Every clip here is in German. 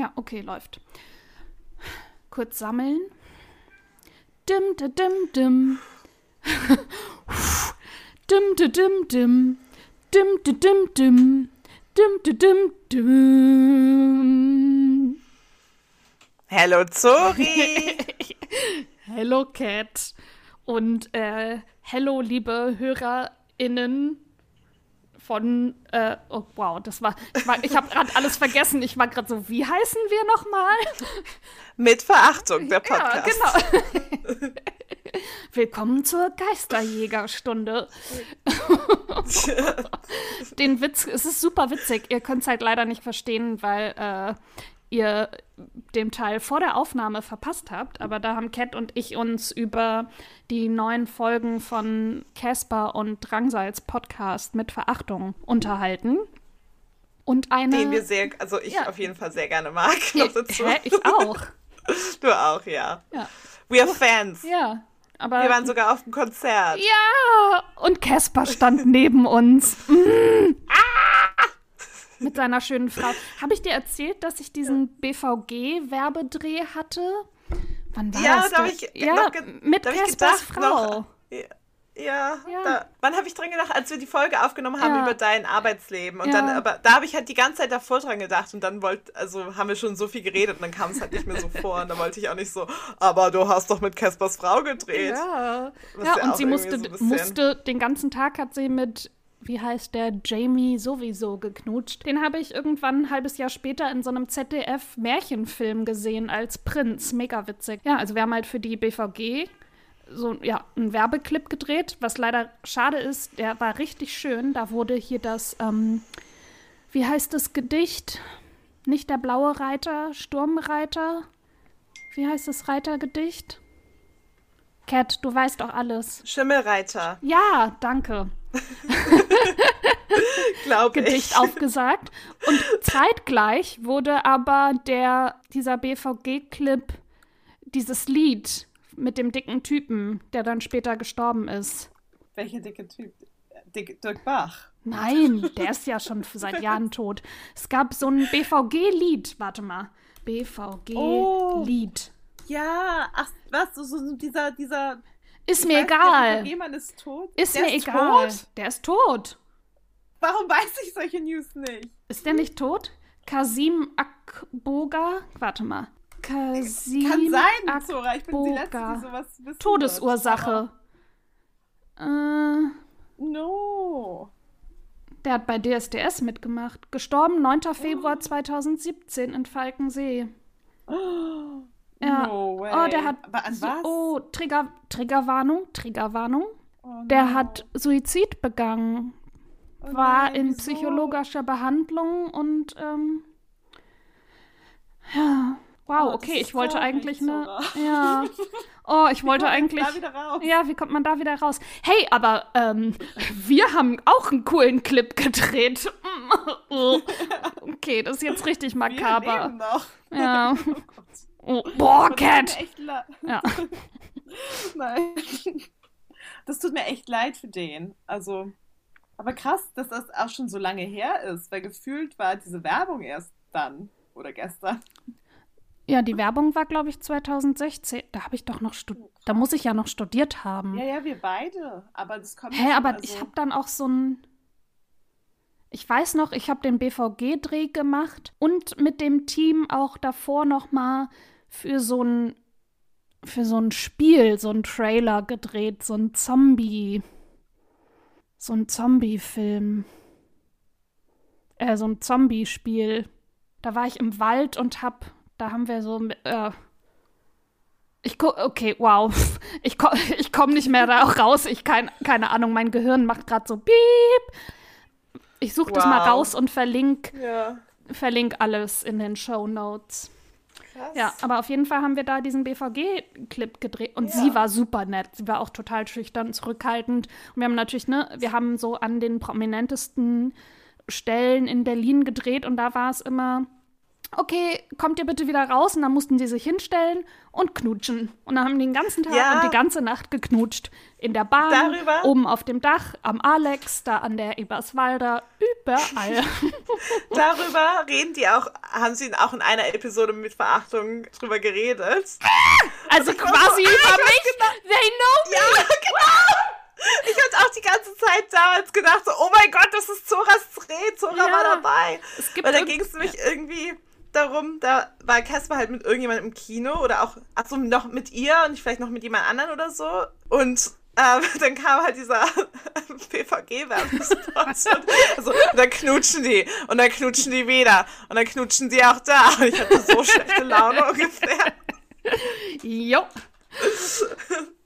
Ja, okay, läuft. Kurz sammeln. Dim, dim, dim, dim. dim, dim, dim, dim. Dim, dim, dim, dim. Dim, dim, dim, dim. Hello, Zori. Hello, Cat. Und äh, hello, liebe HörerInnen von, äh, oh wow, das war, ich, war, ich habe gerade alles vergessen. Ich war gerade so, wie heißen wir nochmal? Mit Verachtung, der Podcast. Ja, genau. Willkommen zur Geisterjägerstunde. Den Witz, es ist super witzig. Ihr könnt es halt leider nicht verstehen, weil äh, ihr den Teil vor der Aufnahme verpasst habt. Aber da haben Cat und ich uns über die neuen Folgen von Casper und Drangsals Podcast mit Verachtung unterhalten. Und eine. Den wir sehr, also ich ja. auf jeden Fall sehr gerne mag. Noch dazu. Hä? Ich auch. Du auch, ja. ja. We are fans. Ja. Aber wir waren sogar auf dem Konzert. Ja! Und Casper stand neben uns. Mm. Ah! Mit seiner schönen Frau. Habe ich dir erzählt, dass ich diesen BVG-Werbedreh hatte? Wann war ja, das? Da habe ich ja, mit Caspers Frau. Noch, ja. Ja, ja. Da, wann habe ich dran gedacht, als wir die Folge aufgenommen haben ja. über dein Arbeitsleben? Und ja. dann, aber da habe ich halt die ganze Zeit davor dran gedacht und dann wollte, also haben wir schon so viel geredet und dann kam es halt nicht mehr so vor und da wollte ich auch nicht so, aber du hast doch mit Caspers Frau gedreht. Ja, ja und sie musste, so musste, den ganzen Tag hat sie mit wie heißt der, Jamie sowieso geknutscht. Den habe ich irgendwann ein halbes Jahr später in so einem ZDF-Märchenfilm gesehen als Prinz. Mega witzig. Ja, also wir haben halt für die BVG so ja, einen Werbeclip gedreht, was leider schade ist. Der war richtig schön. Da wurde hier das, ähm, wie heißt das Gedicht? Nicht der blaue Reiter, Sturmreiter. Wie heißt das Reitergedicht? Cat, du weißt doch alles. Schimmelreiter. Ja, danke. Glaube Gedicht aufgesagt. Und zeitgleich wurde aber der, dieser BVG-Clip, dieses Lied mit dem dicken Typen, der dann später gestorben ist. Welcher dicke Typ? Dick, Dirk Bach. Nein, der ist ja schon seit Jahren tot. Es gab so ein BVG-Lied. Warte mal. BVG-Lied. Oh, ja, ach, was? So, so dieser, dieser. Ist mir egal. Jemand ist tot. Ist der mir ist egal. Tot? Der ist tot. Warum weiß ich solche News nicht? Ist der nicht tot? Kasim Akboga? Warte mal. Kasim Kann sein, Akboga. Zora. Ich bin die Letzte, die sowas wissen Todesursache. Äh. No. Der hat bei DSDS mitgemacht. Gestorben 9. Februar 2017 in Falkensee. Oh, ja. No way. Oh, der hat. Aber an was? Oh, Trigger, Triggerwarnung, Triggerwarnung. Oh, der no. hat Suizid begangen. Oh war nein, in wieso? psychologischer Behandlung und ähm, ja. Wow, Oh, okay, ich wollte eigentlich eine. Zora. Ja. Oh, ich wollte kommt man eigentlich. da wieder raus? Ja, wie kommt man da wieder raus? Hey, aber ähm, wir haben auch einen coolen Clip gedreht. okay, das ist jetzt richtig Wir makaber. leben noch. Ja. Oh, boah, Und das tut mir Cat! Ja. Nein. Das tut mir echt leid für den. Also, aber krass, dass das auch schon so lange her ist, weil gefühlt war diese Werbung erst dann oder gestern. Ja, die Werbung war, glaube ich, 2016. Da habe ich doch noch studiert. Da muss ich ja noch studiert haben. Ja, ja, wir beide. Aber das kommt. Hä, aber also, ich habe dann auch so ein. Ich weiß noch, ich habe den BVG-Dreh gemacht und mit dem Team auch davor noch mal für so ein für so ein Spiel, so ein Trailer gedreht, so ein Zombie, so ein Zombie-Film, äh, so ein Zombie-Spiel. Da war ich im Wald und hab, da haben wir so, äh, ich gu okay, wow, ich, ko ich komme nicht mehr da raus. Ich kein, keine Ahnung, mein Gehirn macht gerade so Piep. Ich suche das mal Wow. raus und verlink, Ja, verlink alles in den Show Notes. krass. Ja, aber auf jeden Fall haben wir da diesen BVG-Clip gedreht und Ja. sie war super nett. Sie war auch total schüchtern, zurückhaltend. Und wir haben natürlich, ne, wir haben so an den prominentesten Stellen in Berlin gedreht und da war es immer okay, kommt ihr bitte wieder raus? Und dann mussten die sich hinstellen und knutschen. Und dann haben die den ganzen Tag Ja. und die ganze Nacht geknutscht. In der Bahn, Darüber- oben auf dem Dach, am Alex, da an der Eberswalder, überall. Darüber reden die auch, haben sie auch in einer Episode mit Verachtung drüber geredet. Also Ich war quasi so, ah, über ich mich. weiß They know me. Ja, genau! Ich hatte auch die ganze Zeit damals gedacht, so, oh mein Gott, das ist Zoras Dreh, Zora Ja. war dabei. Es gibt Weil da ging es nämlich irgendwie darum, da war Casper halt mit irgendjemandem im Kino oder auch, achso, noch mit ihr und vielleicht noch mit jemand anderen oder so. Und ähm, dann kam halt dieser PVG-Werbespot. also, und dann knutschen die und dann knutschen die wieder und dann knutschen die auch da. Und ich hatte so schlechte Laune ungefähr. Jo.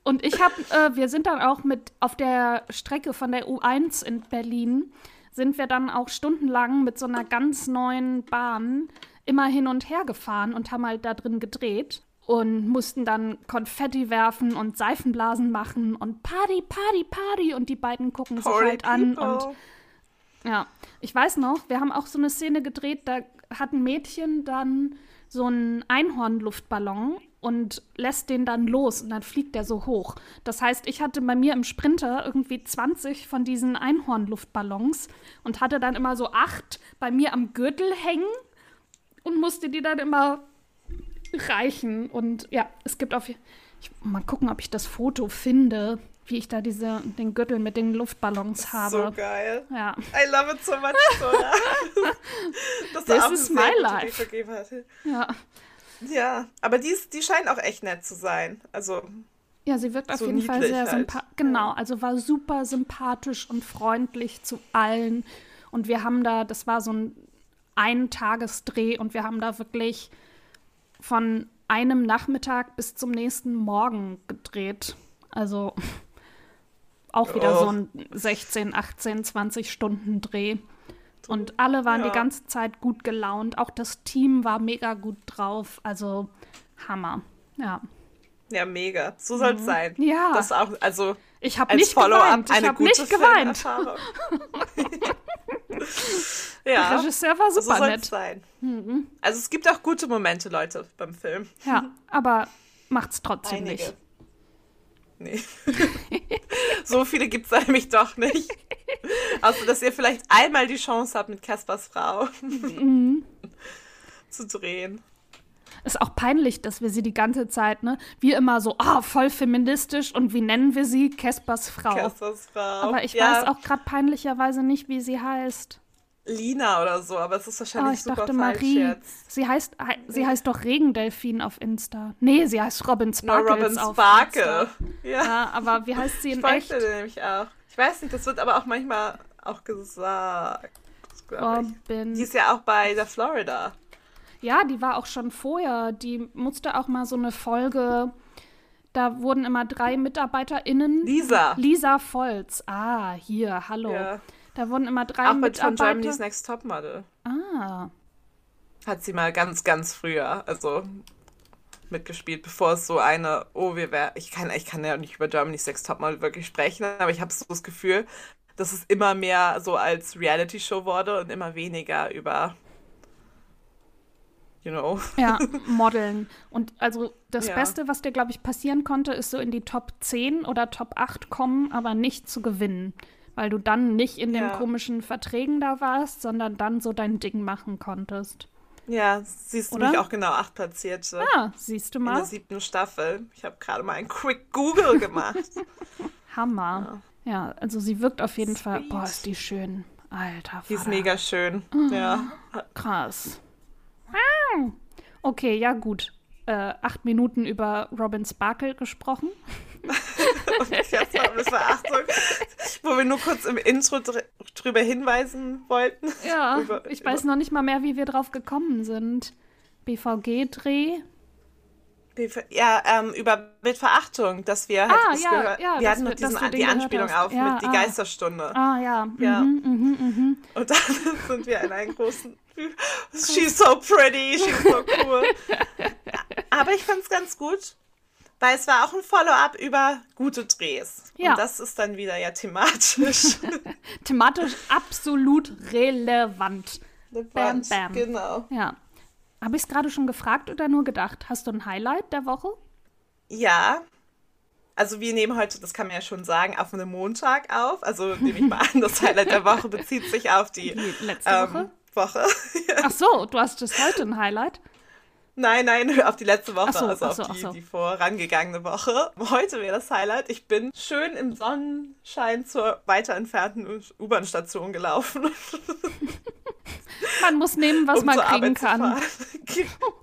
Und ich habe, äh, wir sind dann auch mit auf der Strecke von der U1 in Berlin, sind wir dann auch stundenlang mit so einer ganz neuen Bahn immer hin und her gefahren und haben halt da drin gedreht und mussten dann Konfetti werfen und Seifenblasen machen und Party, Party, Party und die beiden gucken sich Holy halt an und ja, ich weiß noch, wir haben auch so eine Szene gedreht, da hat ein Mädchen dann so einen Einhornluftballon und lässt den dann los und dann fliegt der so hoch. Das heißt, ich hatte bei mir im Sprinter irgendwie 20 von diesen Einhornluftballons und hatte dann immer so acht bei mir am Gürtel hängen und musste die dann immer reichen. Und ja, es gibt auf. Ich, mal gucken, ob ich das Foto finde, wie ich da diese, den Gürtel mit den Luftballons habe. So geil. Ja. I love it so much, das This is my life. Ja. Ja, aber die, ist, die scheinen auch echt nett zu sein. Also, Ja, sie wirkt auf So jeden Fall sehr halt. sympathisch. Genau, also war super sympathisch und freundlich zu allen. Und wir haben da, das war so ein Eintagesdreh und wir haben da wirklich von einem Nachmittag bis zum nächsten Morgen gedreht. Also auch wieder Oh. so ein 16, 18, 20 Stunden Dreh. Und alle waren Ja. die ganze Zeit gut gelaunt. Auch das Team war mega gut drauf. Also Hammer. Ja. ja, mega. So soll es sein. Mhm. Ja. Das auch, also Ich habe als nicht Follow-up geweint. Ich habe gute nicht geweint. Filmerfahrung. Der ja, Regisseur war so super es nett. sein. Mhm. Also es gibt auch gute Momente, Leute, beim Film. Ja, aber macht's trotzdem Einige. nicht. Nee. so viele gibt es nämlich doch nicht. Außer, dass ihr vielleicht einmal die Chance habt, mit Caspers Frau Mhm. zu drehen. Ist auch peinlich, dass wir sie die ganze Zeit, ne, wie immer so, ah, voll feministisch und wie nennen wir sie? Caspers Frau. Caspers Frau. aber ich ja, weiß auch gerade peinlicherweise nicht, wie sie heißt. Lina oder so, aber es ist Ah, wahrscheinlich ich super dachte falsch Marie. jetzt. Sie heißt, hei- sie heißt doch Regendelfin auf Insta. Nee, sie heißt Robin No, Sparkles Robin Sparkle. Ja, Ja, aber wie heißt sie in folgte echt? dir nämlich auch. Ich weiß nicht, das wird aber auch manchmal auch gesagt. Robin. Die ist ja auch bei der Florida. Ja, die war auch schon vorher. Die musste auch mal so eine Folge. Da wurden immer drei MitarbeiterInnen. Lisa. Lisa Volz. Ah, hier, hallo. Ja. Da wurden immer drei Auch mit von Mitarbeiter. Germany's Next Topmodel. ah, Hat sie mal ganz, ganz früher, also mitgespielt, bevor es so eine, oh, wir wären, ich kann, ich kann ja nicht über Germany's Next Topmodel wirklich sprechen, aber ich habe so das Gefühl, dass es immer mehr so als Reality-Show wurde und immer weniger über, you know. ja, Modeln. Und also das Ja. Beste, was dir, glaube ich, passieren konnte, ist so in die Top 10 oder Top 8 kommen, aber nicht zu gewinnen. Weil du dann nicht in den Ja. komischen Verträgen da warst, sondern dann so dein Ding machen konntest. Ja, siehst du Oder? mich auch genau acht Platzierte. Ah, siehst du In der mal. siebten Staffel. Ich habe gerade mal ein Quick Google gemacht. Hammer. Ja, also sie wirkt auf jeden Fall. Sweet. Boah, ist die schön. Alter, Die ist Vater. mega schön. Ja. Krass. Okay, ja gut. Äh, acht Minuten über Robin Sparkle gesprochen. Und jetzt mal mit Verachtung, wo wir nur kurz im Intro dr drüber hinweisen wollten. Ja, Über- ich weiß noch nicht mal mehr, wie wir drauf gekommen sind. BVG-Dreh. Ja, ähm, über mit Verachtung, dass wir halt Ah, ja, gehört, ja, wir hatten noch diesen, die Anspielung auf Ja, mit die ah. Geisterstunde. Ah ja. Ja. Mhm, mhm, mhm. Und dann sind wir in einen großen She's so pretty, she's so cool. Aber ich fand's ganz gut, weil es war auch ein Follow-up über gute Drehs. Ja. Und das ist dann wieder ja thematisch. Thematisch absolut relevant. Bam, bam. Genau. Ja. Habe ich es gerade schon gefragt oder nur gedacht? Hast du ein Highlight der Woche? Ja. Also wir nehmen heute, das kann man ja schon sagen, auf einen Montag auf. Also nehme ich mal an, das Highlight der Woche bezieht sich auf die, die letzte ähm, Woche. Woche. Ach so, du hast das heute ein Highlight? Nein, nein, auf die letzte Woche, so, also so, auf die, so. die vorangegangene Woche. Heute wäre das Highlight. Ich bin schön im Sonnenschein zur weiter entfernten U-Bahn-Station gelaufen. Man muss nehmen, was um man kriegen Arbeit kann.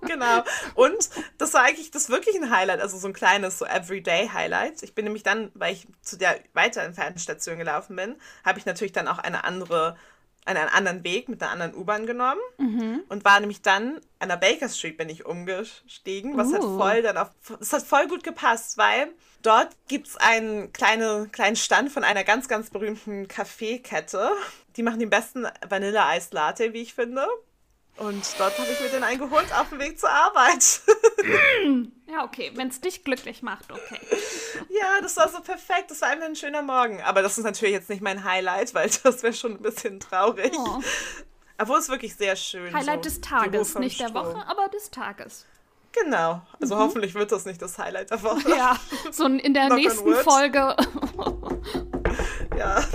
genau. Und das war eigentlich das wirklich ein Highlight, also so ein kleines, so Everyday-Highlight. Ich bin nämlich dann, weil ich zu der weiter entfernten Station gelaufen bin, habe ich natürlich dann auch eine andere einen anderen Weg mit einer anderen U-Bahn genommen Mhm. und war nämlich dann an der Baker Street bin ich umgestiegen, was hat Uh. voll dann auf, es hat voll gut gepasst, weil dort gibt es einen kleine, kleinen Stand von einer ganz, ganz berühmten Kaffeekette. Die machen den besten Vanille-Eis-Latte, wie ich finde. Und dort habe ich mir den eingeholt auf dem Weg zur Arbeit. Ja, okay, wenn es dich glücklich macht, okay. ja, das war so perfekt. Das war einfach ein schöner Morgen. Aber das ist natürlich jetzt nicht mein Highlight, weil das wäre schon ein bisschen traurig. Oh. Obwohl es wirklich sehr schön Highlight so des Tages, nicht der. Woche, aber des Tages. Genau. Also hoffentlich wird das nicht das Highlight der Woche. Mhm. Ja, so in der nächsten. Folge. Ja.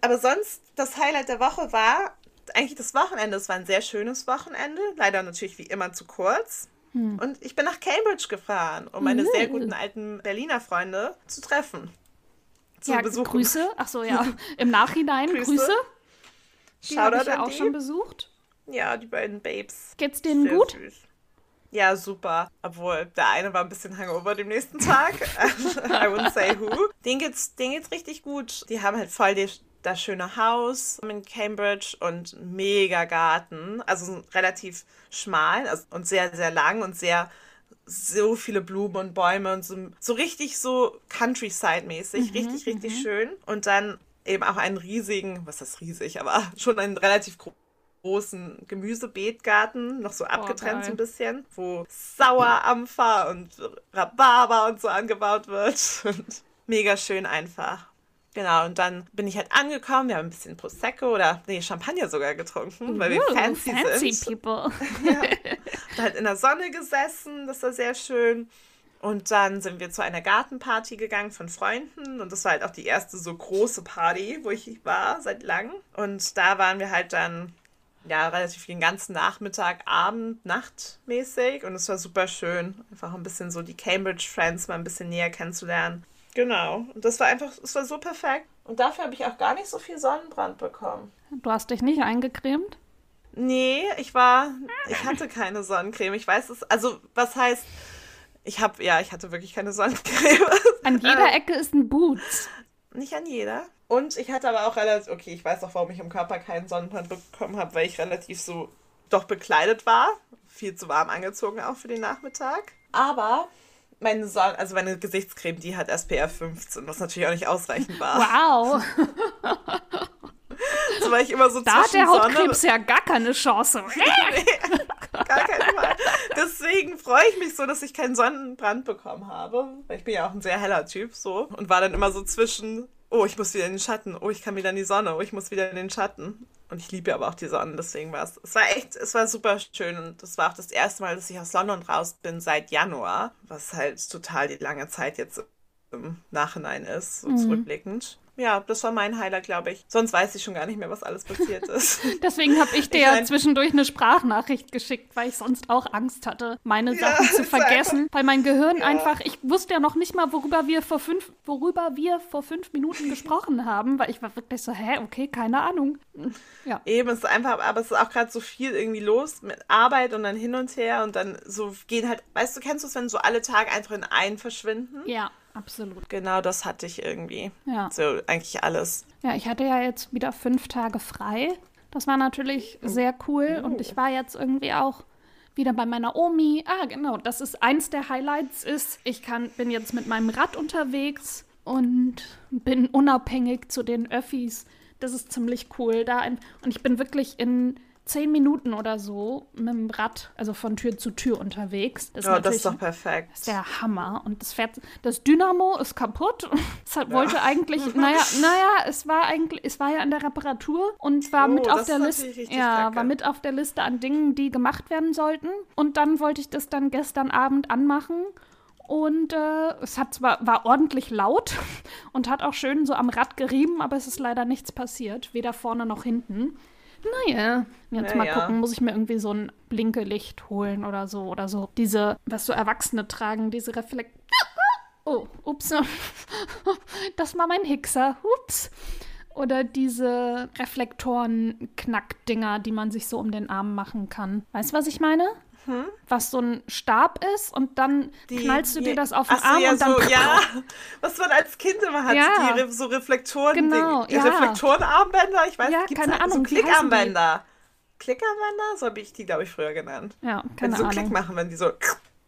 Aber sonst, das Highlight der Woche war eigentlich das Wochenende. Es war ein sehr schönes Wochenende. Leider natürlich wie immer zu kurz. Hm. Und ich bin nach Cambridge gefahren, um meine sehr guten alten Berliner Freunde zu treffen. Zu ja, besuchen. Grüße. Ach so, ja. Im Nachhinein Grüße. Grüße. Die habe ich ja auch die. schon besucht. Ja, die beiden Babes. Geht's denen Sehr gut? Süß. Ja, super. Obwohl, der eine war ein bisschen hangover dem nächsten Tag. I wouldn't say who. Den geht's, denen geht's richtig gut. Die haben halt voll die, das schöne Haus in Cambridge und mega Garten. Also so relativ schmal also, und sehr, sehr lang und sehr so viele Blumen und Bäume und so, so richtig so Countryside-mäßig. richtig, richtig schön. Und dann eben auch einen riesigen, was ist riesig, aber schon einen relativ gro großen Gemüsebeetgarten, noch so abgetrennt geil. so ein bisschen, wo Sauerampfer und Rhabarber und so angebaut wird. Und mega schön einfach. Genau, und dann bin ich halt angekommen, wir haben ein bisschen Prosecco oder nee, Champagner sogar getrunken, weil wir Ooh, fancy, fancy sind. people. Ja. Und halt in der Sonne gesessen, das war sehr schön. Und dann sind wir zu einer Gartenparty gegangen von Freunden. Und das war halt auch die erste so große Party, wo ich war seit langem. Und da waren wir halt dann, ja, relativ den ganzen Nachmittag, Abend, Nacht mäßig. Und es war super schön, einfach ein bisschen so die Cambridge Friends mal ein bisschen näher kennenzulernen. Genau. Und das war einfach, es war so perfekt. Und dafür habe ich auch gar nicht so viel Sonnenbrand bekommen. Du hast dich nicht eingecremt? Nee, ich war, ich hatte keine Sonnencreme. Ich weiß es, also was heißt, ich habe, ja, ich hatte wirklich keine Sonnencreme. An jeder Ecke ist ein Boots. Nicht an jeder. Und ich hatte aber auch relativ, okay, ich weiß auch, warum ich im Körper keinen Sonnenbrand bekommen habe, weil ich relativ so doch bekleidet war. Viel zu warm angezogen auch für den Nachmittag. Aber meine Sonne, also meine Gesichtscreme, die hat SPF 15, was natürlich auch nicht ausreichend war. Wow. So war ich immer so Da hat der Hautkrebs ja gar keine Chance. Gar keinen Fall. Deswegen freue ich mich so, dass ich keinen Sonnenbrand bekommen habe. Ich bin ja auch ein sehr heller Typ so. Und war dann immer so zwischen, oh, ich muss wieder in den Schatten, oh, ich kann wieder in die Sonne, oh, ich muss wieder in den Schatten. Und ich liebe aber auch die Sonne, deswegen war es. Es war echt, es war super schön. Und das war auch das erste Mal, dass ich aus London raus bin seit Januar. Was halt total die lange Zeit jetzt im Nachhinein ist, so zurückblickend. Ja, das war mein Highlight, glaube ich. Sonst weiß ich schon gar nicht mehr, was alles passiert ist. Deswegen habe ich dir Ich ja mein- zwischendurch eine Sprachnachricht geschickt, weil ich sonst auch Angst hatte, meine Ja, Sachen zu vergessen. Weil mein Gehirn Ja. einfach, ich wusste ja noch nicht mal, worüber wir vor fünf, worüber wir vor fünf Minuten gesprochen haben, weil ich war wirklich so, hä, okay, keine Ahnung. Ja. Eben, es ist einfach, aber es ist auch gerade so viel irgendwie los mit Arbeit und dann hin und her und dann so gehen halt, weißt du, kennst du es, wenn so alle Tage einfach in einen verschwinden? Ja, absolut. Genau das hatte ich irgendwie. Ja. So eigentlich alles. Ja, ich hatte ja jetzt wieder fünf Tage frei. Das war natürlich sehr cool und ich war jetzt irgendwie auch wieder bei meiner Omi. Ah, genau, das ist eins der Highlights ist, ich kann bin jetzt mit meinem Rad unterwegs und bin unabhängig zu den Öffis. Das ist ziemlich cool da ein, und ich bin wirklich in zehn Minuten oder so mit dem Rad, also von Tür zu Tür unterwegs. Das, oh, das ist doch perfekt. Das ist der Hammer. Und das fährt, das Dynamo ist kaputt. Es ja. wollte eigentlich, naja, naja, es war eigentlich, es war ja in der Reparatur und war oh, mit auf der Liste, ja, kacke. war mit auf der Liste an Dingen, die gemacht werden sollten. Und dann wollte ich das dann gestern Abend anmachen und äh, es hat zwar, war ordentlich laut und hat auch schön so am Rad gerieben, aber es ist leider nichts passiert, weder vorne noch hinten. Naja, jetzt ja, mal gucken, muss ich mir irgendwie so ein Blinkelicht holen oder so. Oder so diese, was so Erwachsene tragen, diese Reflekt. Oh, ups. Das war mein Hixer. Ups. Oder diese Reflektoren-Knackdinger, die man sich so um den Arm machen kann. Weißt du, was ich meine? Hm? Was so ein Stab ist und dann die, knallst du dir das auf den Arm ja, und dann. So, ja, was man als Kind immer hat, ja. die so Reflektoren, genau, die, ja. Reflektorenarmbänder, ich weiß, ja, gibt's keine halt Ahnung, so Klickarmbänder. Klickarmbänder, so habe ich die, glaube ich, früher genannt. Ja, keine wenn die so Ahnung. Klick machen, wenn die so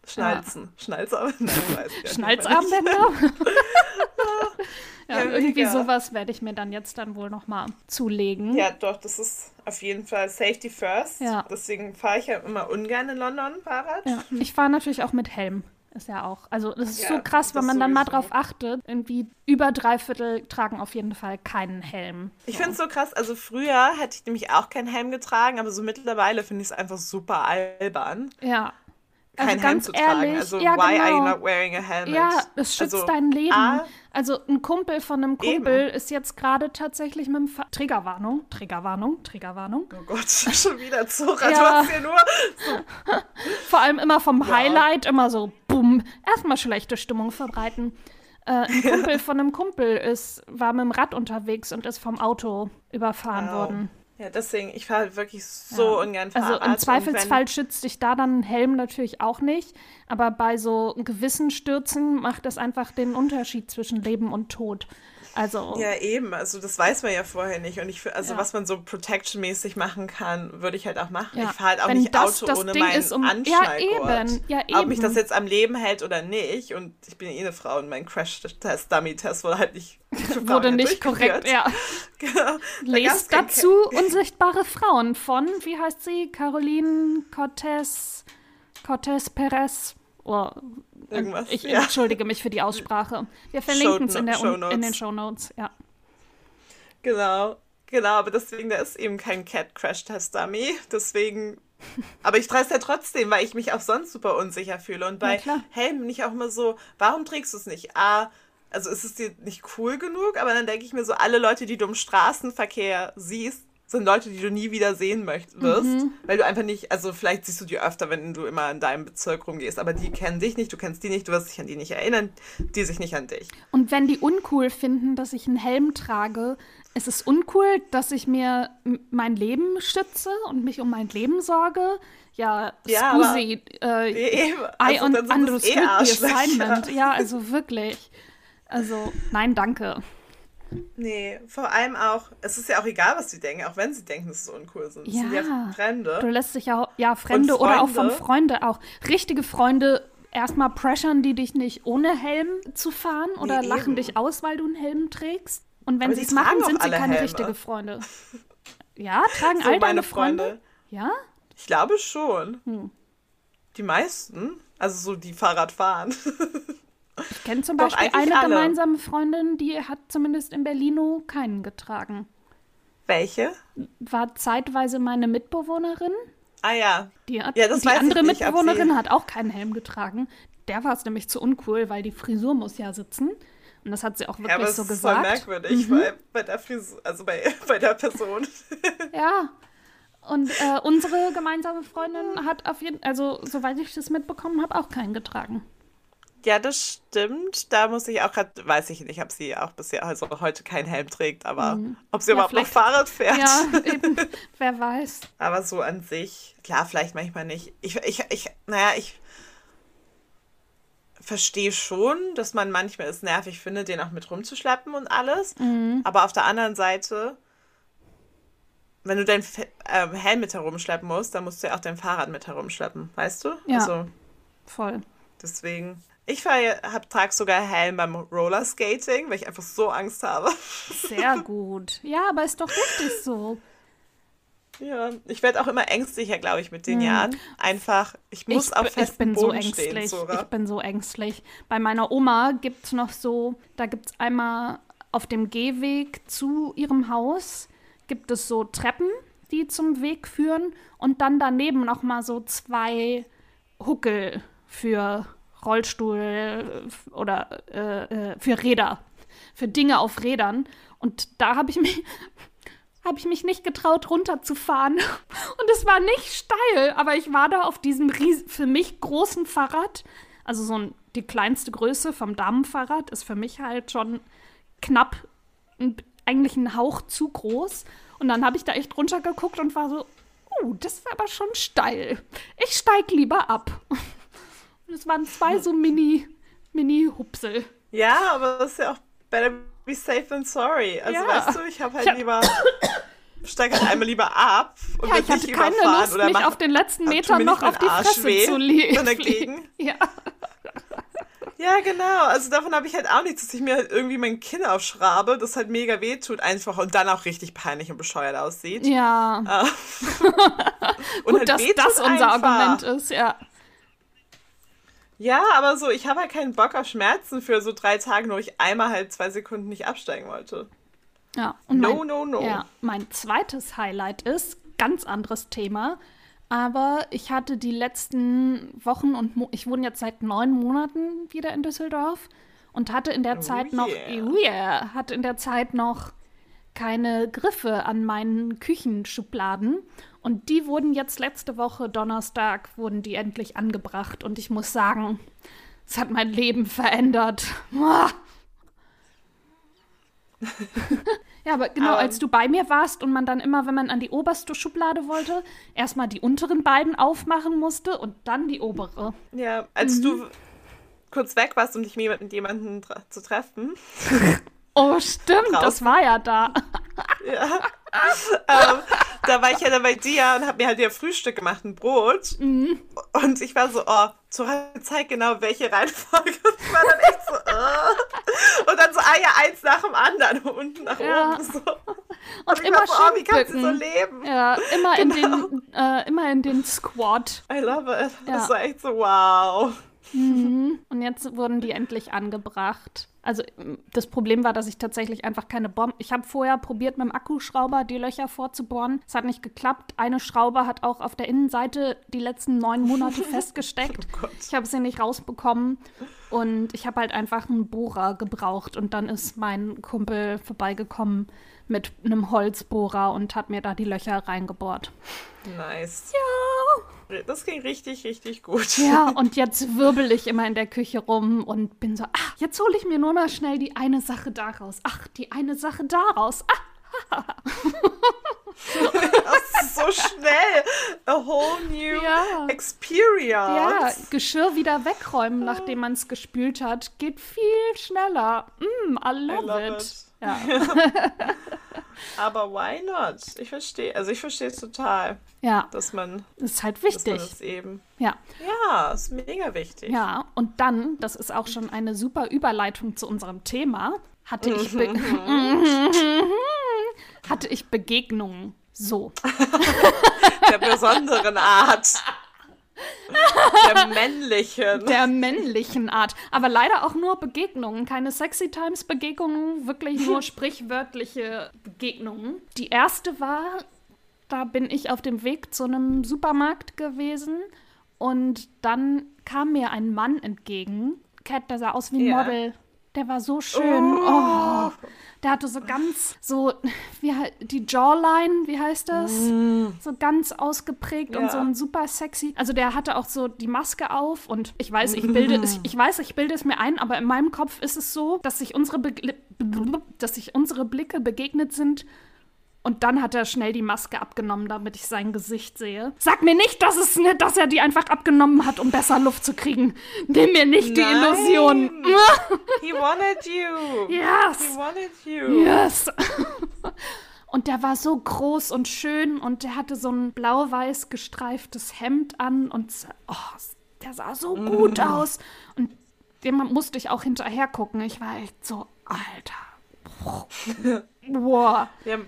schnalzen. Ja. Schnalzarmbänder. Schnalzarmbänder? ja, irgendwie sowas werde ich mir dann jetzt dann wohl noch mal zulegen. Ja, doch, das ist auf jeden Fall Safety First. Ja. Deswegen fahre ich ja immer ungern in London Fahrrad. Ja. Ich fahre natürlich auch mit Helm. Ist ja auch. Also, das ist ja, so krass, wenn man dann mal drauf achtet. Irgendwie über drei Viertel tragen auf jeden Fall keinen Helm. So. Ich finde es so krass. Also, früher hätte ich nämlich auch keinen Helm getragen, aber so mittlerweile finde ich es einfach super albern. Ja kein also Helm zu tragen. Ehrlich, also, ja, why genau. are you genau. not wearing a helmet? Ja, es schützt also, dein Leben. A, also, ein Kumpel von einem Kumpel eben. ist jetzt gerade tatsächlich mit dem Fa Triggerwarnung, Triggerwarnung, Triggerwarnung. Oh Gott, schon wieder Zora. Ja. Du hast hier nur. So. Vor allem immer vom ja. Highlight, immer so, bumm, erstmal schlechte Stimmung verbreiten. Äh, ein Kumpel von einem Kumpel ist, war mit dem Rad unterwegs und ist vom Auto überfahren wow. worden. Ja, deswegen, ich fahre halt wirklich so ja. ungern Fahrrad. Also im Zweifelsfall schützt dich da dann ein Helm natürlich auch nicht, aber bei so gewissen Stürzen macht das einfach den Unterschied zwischen Leben und Tod. Also ja, eben. Also das weiß man ja vorher nicht. Und ich also ja. was man so protection-mäßig machen kann, würde ich halt auch machen. Ja. Ich fahre halt auch Wenn nicht das, Auto das ohne Ding meinen um, Anschnallgurt. Ja, eben. Ja, eben. Ob mich das jetzt am Leben hält oder nicht. Und ich bin ja eh eine Frau und mein Crash-Test, Dummy-Test wurde halt nicht wurde nicht korrekt, ja. genau. Lest dazu Unsichtbare Frauen von, wie heißt sie? Caroline Cortez, Cortez Perez. Oh, Irgendwas. Ich ja. entschuldige mich für die Aussprache. Wir verlinken es in, in den Show Notes, ja. Genau, genau, aber deswegen, da ist eben kein Cat Crash Test Dummy. Deswegen. Aber ich trage es ja trotzdem, weil ich mich auch sonst super unsicher fühle. Und bei ja, Helm bin ich auch immer so, warum trägst du es nicht? A, also ist es dir nicht cool genug, aber dann denke ich mir so, alle Leute, die du im Straßenverkehr siehst, sind Leute, die du nie wieder sehen möchtest, mhm. weil du einfach nicht, also vielleicht siehst du die öfter, wenn du immer in deinem Bezirk rumgehst, aber die kennen dich nicht, du kennst die nicht, du wirst dich an die nicht erinnern, die sich nicht an dich. Und wenn die uncool finden, dass ich einen Helm trage, ist es uncool, dass ich mir mein Leben schütze und mich um mein Leben sorge. Ja, ja scusi, äh, eben. Also, I understood eh the assignment. Ja, also wirklich. Also, nein, danke. Nee, vor allem auch, es ist ja auch egal, was sie denken, auch wenn sie denken, dass sie uncool sind. Ja, sind ja Fremde. Du lässt dich ja, ja Fremde oder auch von Freunde auch. Richtige Freunde, erstmal pressern die dich nicht ohne Helm zu fahren oder nee, lachen eben. dich aus, weil du einen Helm trägst. Und wenn sie es machen, sind sie keine Helme. richtige Freunde. Ja, tragen so all deine Freunde? Freunde? Ja? Ich glaube schon. Hm. Die meisten, also so die Fahrrad fahren. Ich kenne zum Beispiel eine alle. gemeinsame Freundin, die hat zumindest in Berlino keinen getragen. Welche? War zeitweise meine Mitbewohnerin. Ah ja. Die, hat, ja, die andere Mitbewohnerin hat auch keinen Helm getragen. Der war es nämlich zu uncool, weil die Frisur muss ja sitzen. Und das hat sie auch wirklich ja, aber so gesagt. Das ist voll merkwürdig mhm. bei, bei der Frisur, also bei, bei der Person. ja. Und äh, unsere gemeinsame Freundin hat auf jeden also soweit ich das mitbekommen habe, auch keinen getragen. Ja, das stimmt. Da muss ich auch gerade, weiß ich nicht, ob sie auch bisher, also heute keinen Helm trägt, aber mhm. ob sie ja, überhaupt noch Fahrrad fährt. Ja, eben, wer weiß. Aber so an sich, klar, vielleicht manchmal nicht. Ich, ich, ich, naja, ich verstehe schon, dass man manchmal es nervig findet, den auch mit rumzuschleppen und alles. Mhm. Aber auf der anderen Seite, wenn du dein äh, Helm mit herumschleppen musst, dann musst du ja auch dein Fahrrad mit herumschleppen, weißt du? Ja. Also, voll. Deswegen. Ich trage sogar Helm beim Rollerskating, weil ich einfach so Angst habe. Sehr gut. Ja, aber ist doch richtig so. Ja, ich werde auch immer ängstlicher, glaube ich, mit den hm. Jahren. Einfach, ich muss ich, auf festem ich bin Boden so ängstlich. Stehen, ich bin so ängstlich. Bei meiner Oma gibt es noch so, da gibt es einmal auf dem Gehweg zu ihrem Haus, gibt es so Treppen, die zum Weg führen und dann daneben noch mal so zwei Huckel für Rollstuhl oder äh, äh, für Räder, für Dinge auf Rädern. Und da habe ich mich habe ich mich nicht getraut, runterzufahren. Und es war nicht steil, aber ich war da auf diesem ries für mich großen Fahrrad. Also so ein, die kleinste Größe vom Damenfahrrad ist für mich halt schon knapp, eigentlich ein Hauch zu groß. Und dann habe ich da echt runtergeguckt und war so, oh, das ist aber schon steil. Ich steig lieber ab. Es waren zwei so Mini, Mini-Hupsel. Ja, aber das ist ja auch better be safe than sorry. Also ja. weißt du, ich habe halt ich hab lieber steige halt einmal lieber ab und ja, ich hatte keine Lust, oder mich mach, auf den letzten Metern noch auf die Fresse weh, zu legen. Ja. ja, genau. Also davon habe ich halt auch nichts, dass ich mir halt irgendwie mein Kinn aufschraube, das halt mega weh tut einfach und dann auch richtig peinlich und bescheuert aussieht. Ja. Äh, und Gut, halt dass das unser einfach. Argument ist, ja. Ja, aber so, ich habe halt keinen Bock auf Schmerzen für so drei Tage, nur ich einmal halt zwei Sekunden nicht absteigen wollte. Ja, und no, mein, no, no. Ja, mein zweites Highlight ist, ganz anderes Thema, aber ich hatte die letzten Wochen und Mo ich wohne jetzt seit neun Monaten wieder in Düsseldorf und hatte in der oh Zeit yeah. noch, oh yeah, hatte in der Zeit noch keine Griffe an meinen Küchenschubladen und die wurden jetzt letzte Woche, Donnerstag, wurden die endlich angebracht. Und ich muss sagen, es hat mein Leben verändert. ja, aber genau, als du bei mir warst und man dann immer, wenn man an die oberste Schublade wollte, erstmal die unteren beiden aufmachen musste und dann die obere. Ja, als mhm. du kurz weg warst, um dich mit jemandem zu treffen. Oh, stimmt, Draußen. das war ja da. ja. ähm, da war ich ja dann bei dir und habe mir halt ihr Frühstück gemacht, ein Brot. Mhm. Und ich war so, oh, Zora zeigt genau, welche Reihenfolge. Und ich war dann echt so, oh. Und dann so, ah ja, eins nach dem anderen, unten nach ja. oben. So. Und, und immer so, oh, wie kannst du so leben? Ja, immer, genau. in den, äh, immer in den Squad. I love it. Ja. Das war echt so, wow. Mhm. Und jetzt wurden die endlich angebracht. Also das Problem war, dass ich tatsächlich einfach keine Bomben. Ich habe vorher probiert, mit dem Akkuschrauber die Löcher vorzubohren. Es hat nicht geklappt. Eine Schraube hat auch auf der Innenseite die letzten neun Monate festgesteckt. oh ich habe sie nicht rausbekommen. Und ich habe halt einfach einen Bohrer gebraucht. Und dann ist mein Kumpel vorbeigekommen mit einem Holzbohrer und hat mir da die Löcher reingebohrt. Nice. Ja. Das ging richtig, richtig gut. Ja, und jetzt wirbel ich immer in der Küche rum und bin so, ach, jetzt hole ich mir nur noch schnell die eine Sache daraus. Ach, die eine Sache daraus. Ah. das ist so schnell. A whole new ja. experience. Ja, Geschirr wieder wegräumen, nachdem man es gespült hat, geht viel schneller. Mm, I love, I love it. it. Ja. Aber why not? Ich verstehe, also ich verstehe es total. Ja. Dass man. Das ist halt wichtig. Dass eben. Ja. Ja, ist mega wichtig. Ja, und dann, das ist auch schon eine super Überleitung zu unserem Thema, hatte ich, Be hatte ich Begegnungen. So. Der besonderen Art. Der männlichen. Der männlichen Art. Aber leider auch nur Begegnungen. Keine Sexy Times Begegnungen, wirklich nur sprichwörtliche Begegnungen. Die erste war, da bin ich auf dem Weg zu einem Supermarkt gewesen und dann kam mir ein Mann entgegen. Cat, der sah aus wie ein yeah. Model. Der war so schön. Oh. oh. Der hatte so ganz, so, wie die Jawline, wie heißt das? Mm. So ganz ausgeprägt ja. und so ein super sexy. Also der hatte auch so die Maske auf und ich weiß, ich bilde es, ich weiß, ich bilde es mir ein, aber in meinem Kopf ist es so, dass sich unsere, Be dass sich unsere Blicke begegnet sind und dann hat er schnell die Maske abgenommen, damit ich sein Gesicht sehe. Sag mir nicht, dass, es, dass er die einfach abgenommen hat, um besser Luft zu kriegen. Nimm mir nicht Nein. die Illusion. He wanted you. Yes. He wanted you. Yes. Und der war so groß und schön und der hatte so ein blau-weiß gestreiftes Hemd an und oh, der sah so gut mm. aus. Und dem musste ich auch hinterher gucken. Ich war echt so, Alter. Boah. Ja,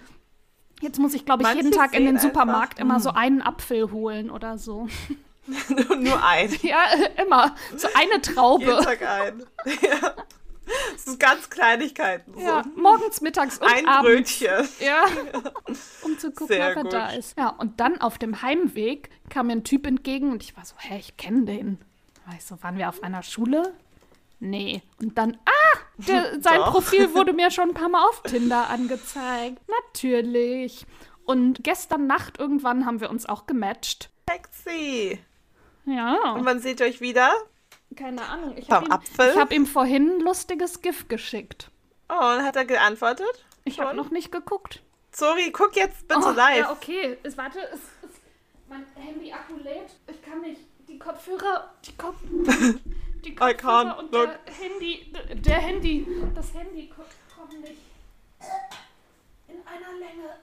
Jetzt muss ich, glaube ich, jeden Tag in den Supermarkt immer so hm. einen Apfel holen oder so. Nur ein. Ja, immer. So eine Traube. Jeden Tag ein. Ja. Das sind ganz Kleinigkeiten. So. Ja, morgens, mittags und Ein abends. Brötchen. Ja, um zu gucken, Sehr ob er gut. da ist. Ja, und dann auf dem Heimweg kam mir ein Typ entgegen und ich war so, hä, ich kenne den. Weißt du, waren wir auf einer Schule? Nee. Und dann, ah, der, sein Profil wurde mir schon ein paar Mal auf Tinder angezeigt. Natürlich. Und gestern Nacht irgendwann haben wir uns auch gematcht. Sexy. Ja. Und wann seht ihr euch wieder? Keine Ahnung. Ich habe ihm, hab ihm vorhin ein lustiges GIF geschickt. Oh, und hat er geantwortet? Ich habe noch nicht geguckt. Sorry, guck jetzt bitte oh, live. Ja, okay. Es, warte, es, es, mein Handy-Akku lädt. Ich kann nicht. Die Kopfhörer, die, Kopf, die Kopfhörer und look. der Handy, der Handy, das Handy kommt nicht in einer Länge.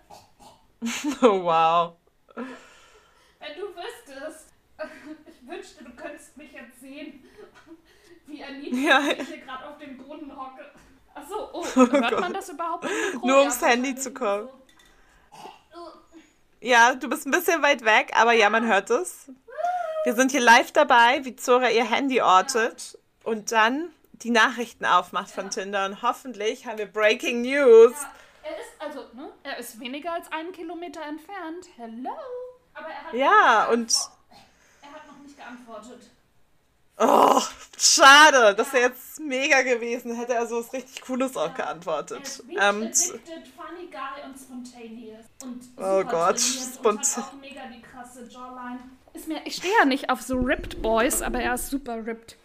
Oh, wow. Wenn du wüsstest, ich wünschte, du könntest mich jetzt sehen, wie erniedrigt ja. ich hier gerade auf dem Boden hocke. Achso, oh, oh hört Gott. man das überhaupt? Nur ums Handy zu kommen. So. Ja, du bist ein bisschen weit weg, aber ja, man hört es. Wir sind hier live dabei, wie Zora ihr Handy ortet ja. und dann die Nachrichten aufmacht von ja. Tinder und hoffentlich haben wir Breaking News. Ja. Er ist also, ne? Er ist weniger als einen Kilometer entfernt. Hello. Aber er hat ja und er hat noch nicht geantwortet. Oh, schade. Das wäre jetzt mega gewesen. Hätte er so was richtig Cooles auch geantwortet. Er ähm, addicted, funny guy und spontaneous. Und oh Gott, spontan. auch mega die krasse Jawline. Ist mir, ich stehe ja nicht auf so ripped Boys, aber er ist super ripped.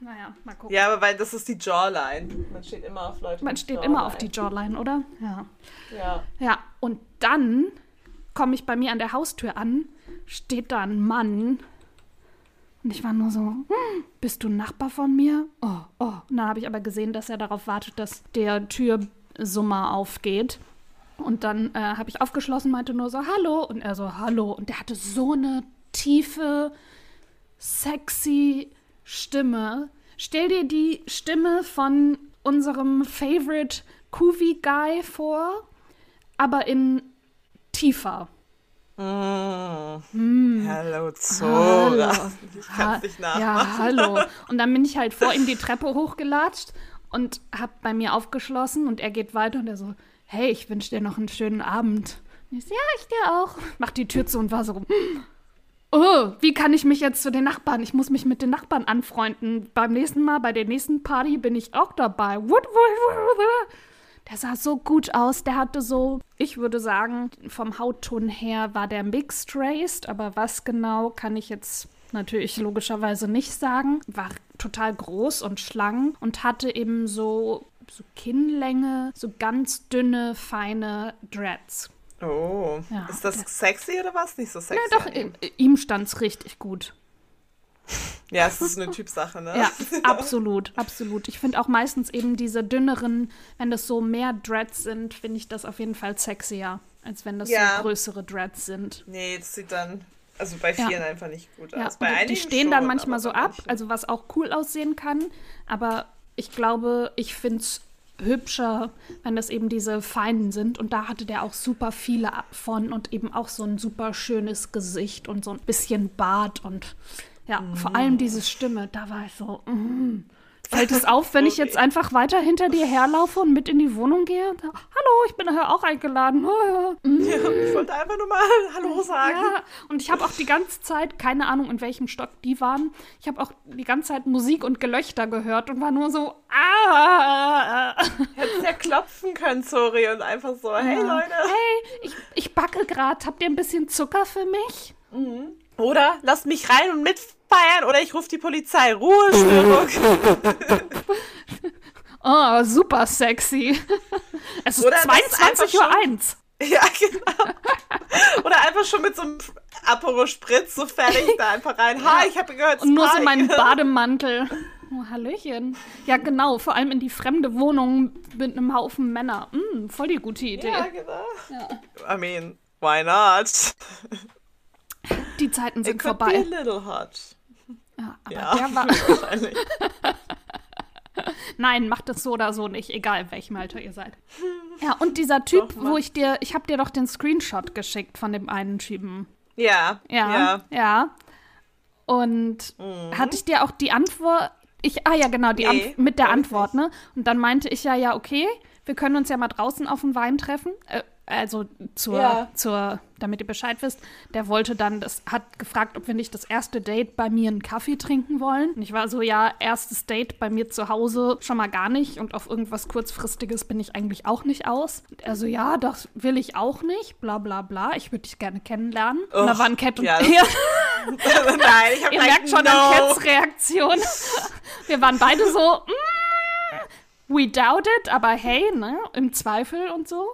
Naja, mal gucken. Ja, aber weil das ist die Jawline. Man steht immer auf Leute. Man steht Jawline. immer auf die Jawline, oder? Ja. Ja. Ja, und dann komme ich bei mir an der Haustür an, steht da ein Mann und ich war nur so, hm, bist du ein Nachbar von mir? Oh, oh. Und dann habe ich aber gesehen, dass er darauf wartet, dass der Türsummer aufgeht. Und dann äh, habe ich aufgeschlossen, meinte nur so, hallo. Und er so, hallo. Und der hatte so eine tiefe, sexy Stimme. Stell dir die Stimme von unserem Favorite Kuvi Guy vor, aber in tiefer. Mm. Hallo Zora. Hallo. Ich kann es nicht nachmachen. Ja, hallo. Und dann bin ich halt vor ihm die Treppe hochgelatscht und hab bei mir aufgeschlossen und er geht weiter und er so, hey, ich wünsche dir noch einen schönen Abend. Und ich so, ja, ich dir auch. Mach die Tür zu und war so, oh, wie kann ich mich jetzt zu den Nachbarn? Ich muss mich mit den Nachbarn anfreunden. Beim nächsten Mal, bei der nächsten Party bin ich auch dabei. Der sah so gut aus. Der hatte so, ich würde sagen, vom Hautton her war der mixed raced, aber was genau kann ich jetzt natürlich logischerweise nicht sagen. War total groß und schlank und hatte eben so, so Kinnlänge, so ganz dünne, feine Dreads. Oh, ja, ist das sexy oder was? Nicht so sexy? Ja, doch, ihm stand es richtig gut. Ja, es ist eine Typsache, ne? Ja, absolut, absolut. Ich finde auch meistens eben diese dünneren, wenn das so mehr Dreads sind, finde ich das auf jeden Fall sexier, als wenn das ja. so größere Dreads sind. Nee, das sieht dann, also bei vielen ja. einfach nicht gut ja. aus. Bei die stehen schon, dann manchmal so ab, also was auch cool aussehen kann, aber ich glaube, ich finde es hübscher, wenn das eben diese feinen sind. Und da hatte der auch super viele von und eben auch so ein super schönes Gesicht und so ein bisschen Bart und ja, mhm. vor allem diese Stimme, da war ich so, mm. Fällt es auf, wenn ich jetzt einfach weiter hinter dir herlaufe und mit in die Wohnung gehe? Hallo, ich bin daher auch eingeladen. Ja, ich wollte einfach nur mal Hallo sagen. Ja, und ich habe auch die ganze Zeit, keine Ahnung, in welchem Stock die waren, ich habe auch die ganze Zeit Musik und Gelöchter gehört und war nur so, ah. Hättest ja klopfen können, sorry, und einfach so, hey ja. Leute. Hey, ich, ich backe gerade, habt ihr ein bisschen Zucker für mich? Mhm. Oder lasst mich rein und mitfeiern oder ich rufe die Polizei. Ruhestörung. oh, super sexy. Es ist 22.01 Uhr. Eins. Ja, genau. Oder einfach schon mit so einem Aperol Spritz so fertig da einfach rein. Ha, ich habe gehört, Und nur so meinen Bademantel. Oh, Hallöchen. Ja, genau. Vor allem in die fremde Wohnung mit einem Haufen Männer. Mm, voll die gute Idee. Ja, genau. Ja. I mean, why not? Die Zeiten sind It could vorbei. Be a little hot. Ja, aber ja, der war. Wahrscheinlich. Nein, macht es so oder so nicht, egal in welchem Alter ihr seid. Ja, und dieser Typ, wo ich dir, ich habe dir doch den Screenshot geschickt von dem einen Typen. Ja. Ja. Ja. ja. Und Mhm. hatte ich dir auch die Antwort, ich, ah ja, genau, die Nee, mit der Antwort, ne? Und dann meinte ich ja, ja, okay, wir können uns ja mal draußen auf den Wein treffen. Äh, also zur, Ja. zur, damit ihr Bescheid wisst, der wollte dann, das hat gefragt, ob wir nicht das erste Date bei mir einen Kaffee trinken wollen. Und ich war so, ja, erstes Date bei mir zu Hause schon mal gar nicht und auf irgendwas kurzfristiges bin ich eigentlich auch nicht aus. Und er so, ja, das will ich auch nicht, bla bla bla, ich würde dich gerne kennenlernen. und da Och, waren Cat und ja, ja, Nein, ich habe Ihr merkt schon no. an Cats Reaktion. Wir waren beide so, mm, we doubt it, aber hey, ne, im Zweifel und so.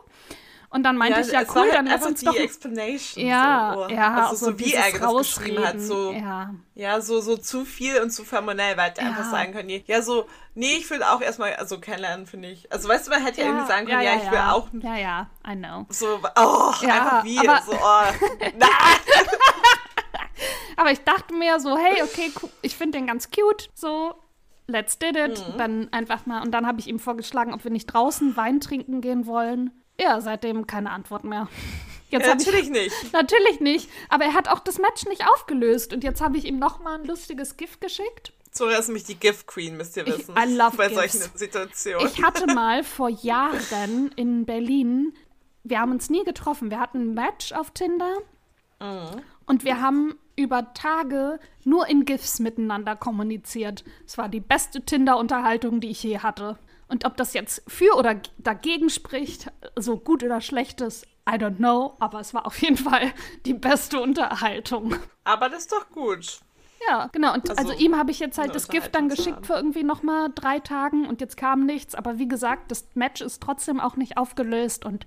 Und dann meinte ich, ja es war cool, halt dann lass uns die doch... Explanation. Ja, so. oh. ja, also so, wie er das geschrieben hat, Rausreden, so Ja, ja, so so zu viel und zu formell, weil hätte Ja. einfach sagen können, ja, so nee, ich will auch erstmal also kennenlernen, finde ich. Also weißt du, man hätte ja, ja, irgendwie sagen können, ja, ich will auch Ja, ja, I know. so oh, Ja, einfach wie aber- so oh, na, Aber ich dachte mir so, hey, okay, cool, ich finde den ganz cute, so, let's did it. Mhm. Dann einfach mal, und dann habe ich ihm vorgeschlagen, ob wir nicht draußen Wein trinken gehen wollen. Ja, seitdem keine Antwort mehr. Jetzt ja, hab ich, natürlich nicht. Natürlich nicht. Aber er hat auch das Match nicht aufgelöst. Und jetzt habe ich ihm noch mal ein lustiges GIF geschickt. So ist nämlich die Gift Queen, müsst ihr Ich- wissen. I love bei gifts. solchen Situationen. Ich hatte mal vor Jahren in Berlin, wir haben uns nie getroffen. Wir hatten ein Match auf Tinder. Und wir haben über Tage nur in GIFs miteinander kommuniziert. Es war die beste Tinder-Unterhaltung, die ich je hatte. Und ob das jetzt für oder dagegen spricht, so gut oder schlecht ist, I don't know. Aber es war auf jeden Fall die beste Unterhaltung. Aber das ist doch gut. Ja, genau. Und also, Also, ihm habe ich jetzt halt das Gift dann geschickt für irgendwie noch mal drei Tagen und jetzt kam nichts. Aber wie gesagt, das Match ist trotzdem auch nicht aufgelöst und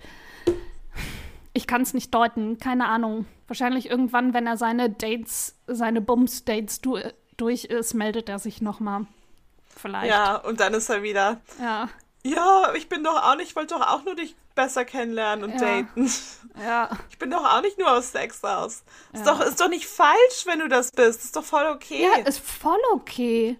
ich kann es nicht deuten. Keine Ahnung. Wahrscheinlich irgendwann, wenn er seine Dates, seine Bums-Dates du durch ist, meldet er sich noch mal. Vielleicht. Ja, und dann ist er wieder, Ja. ja, ich bin doch auch nicht, ich wollte doch auch nur dich besser kennenlernen und Ja. daten. Ja. Ich bin doch auch nicht nur aus Sex aus. Ist, Ja. doch, ist doch nicht falsch, wenn du das bist. Ist doch voll okay. Ja, ist voll okay.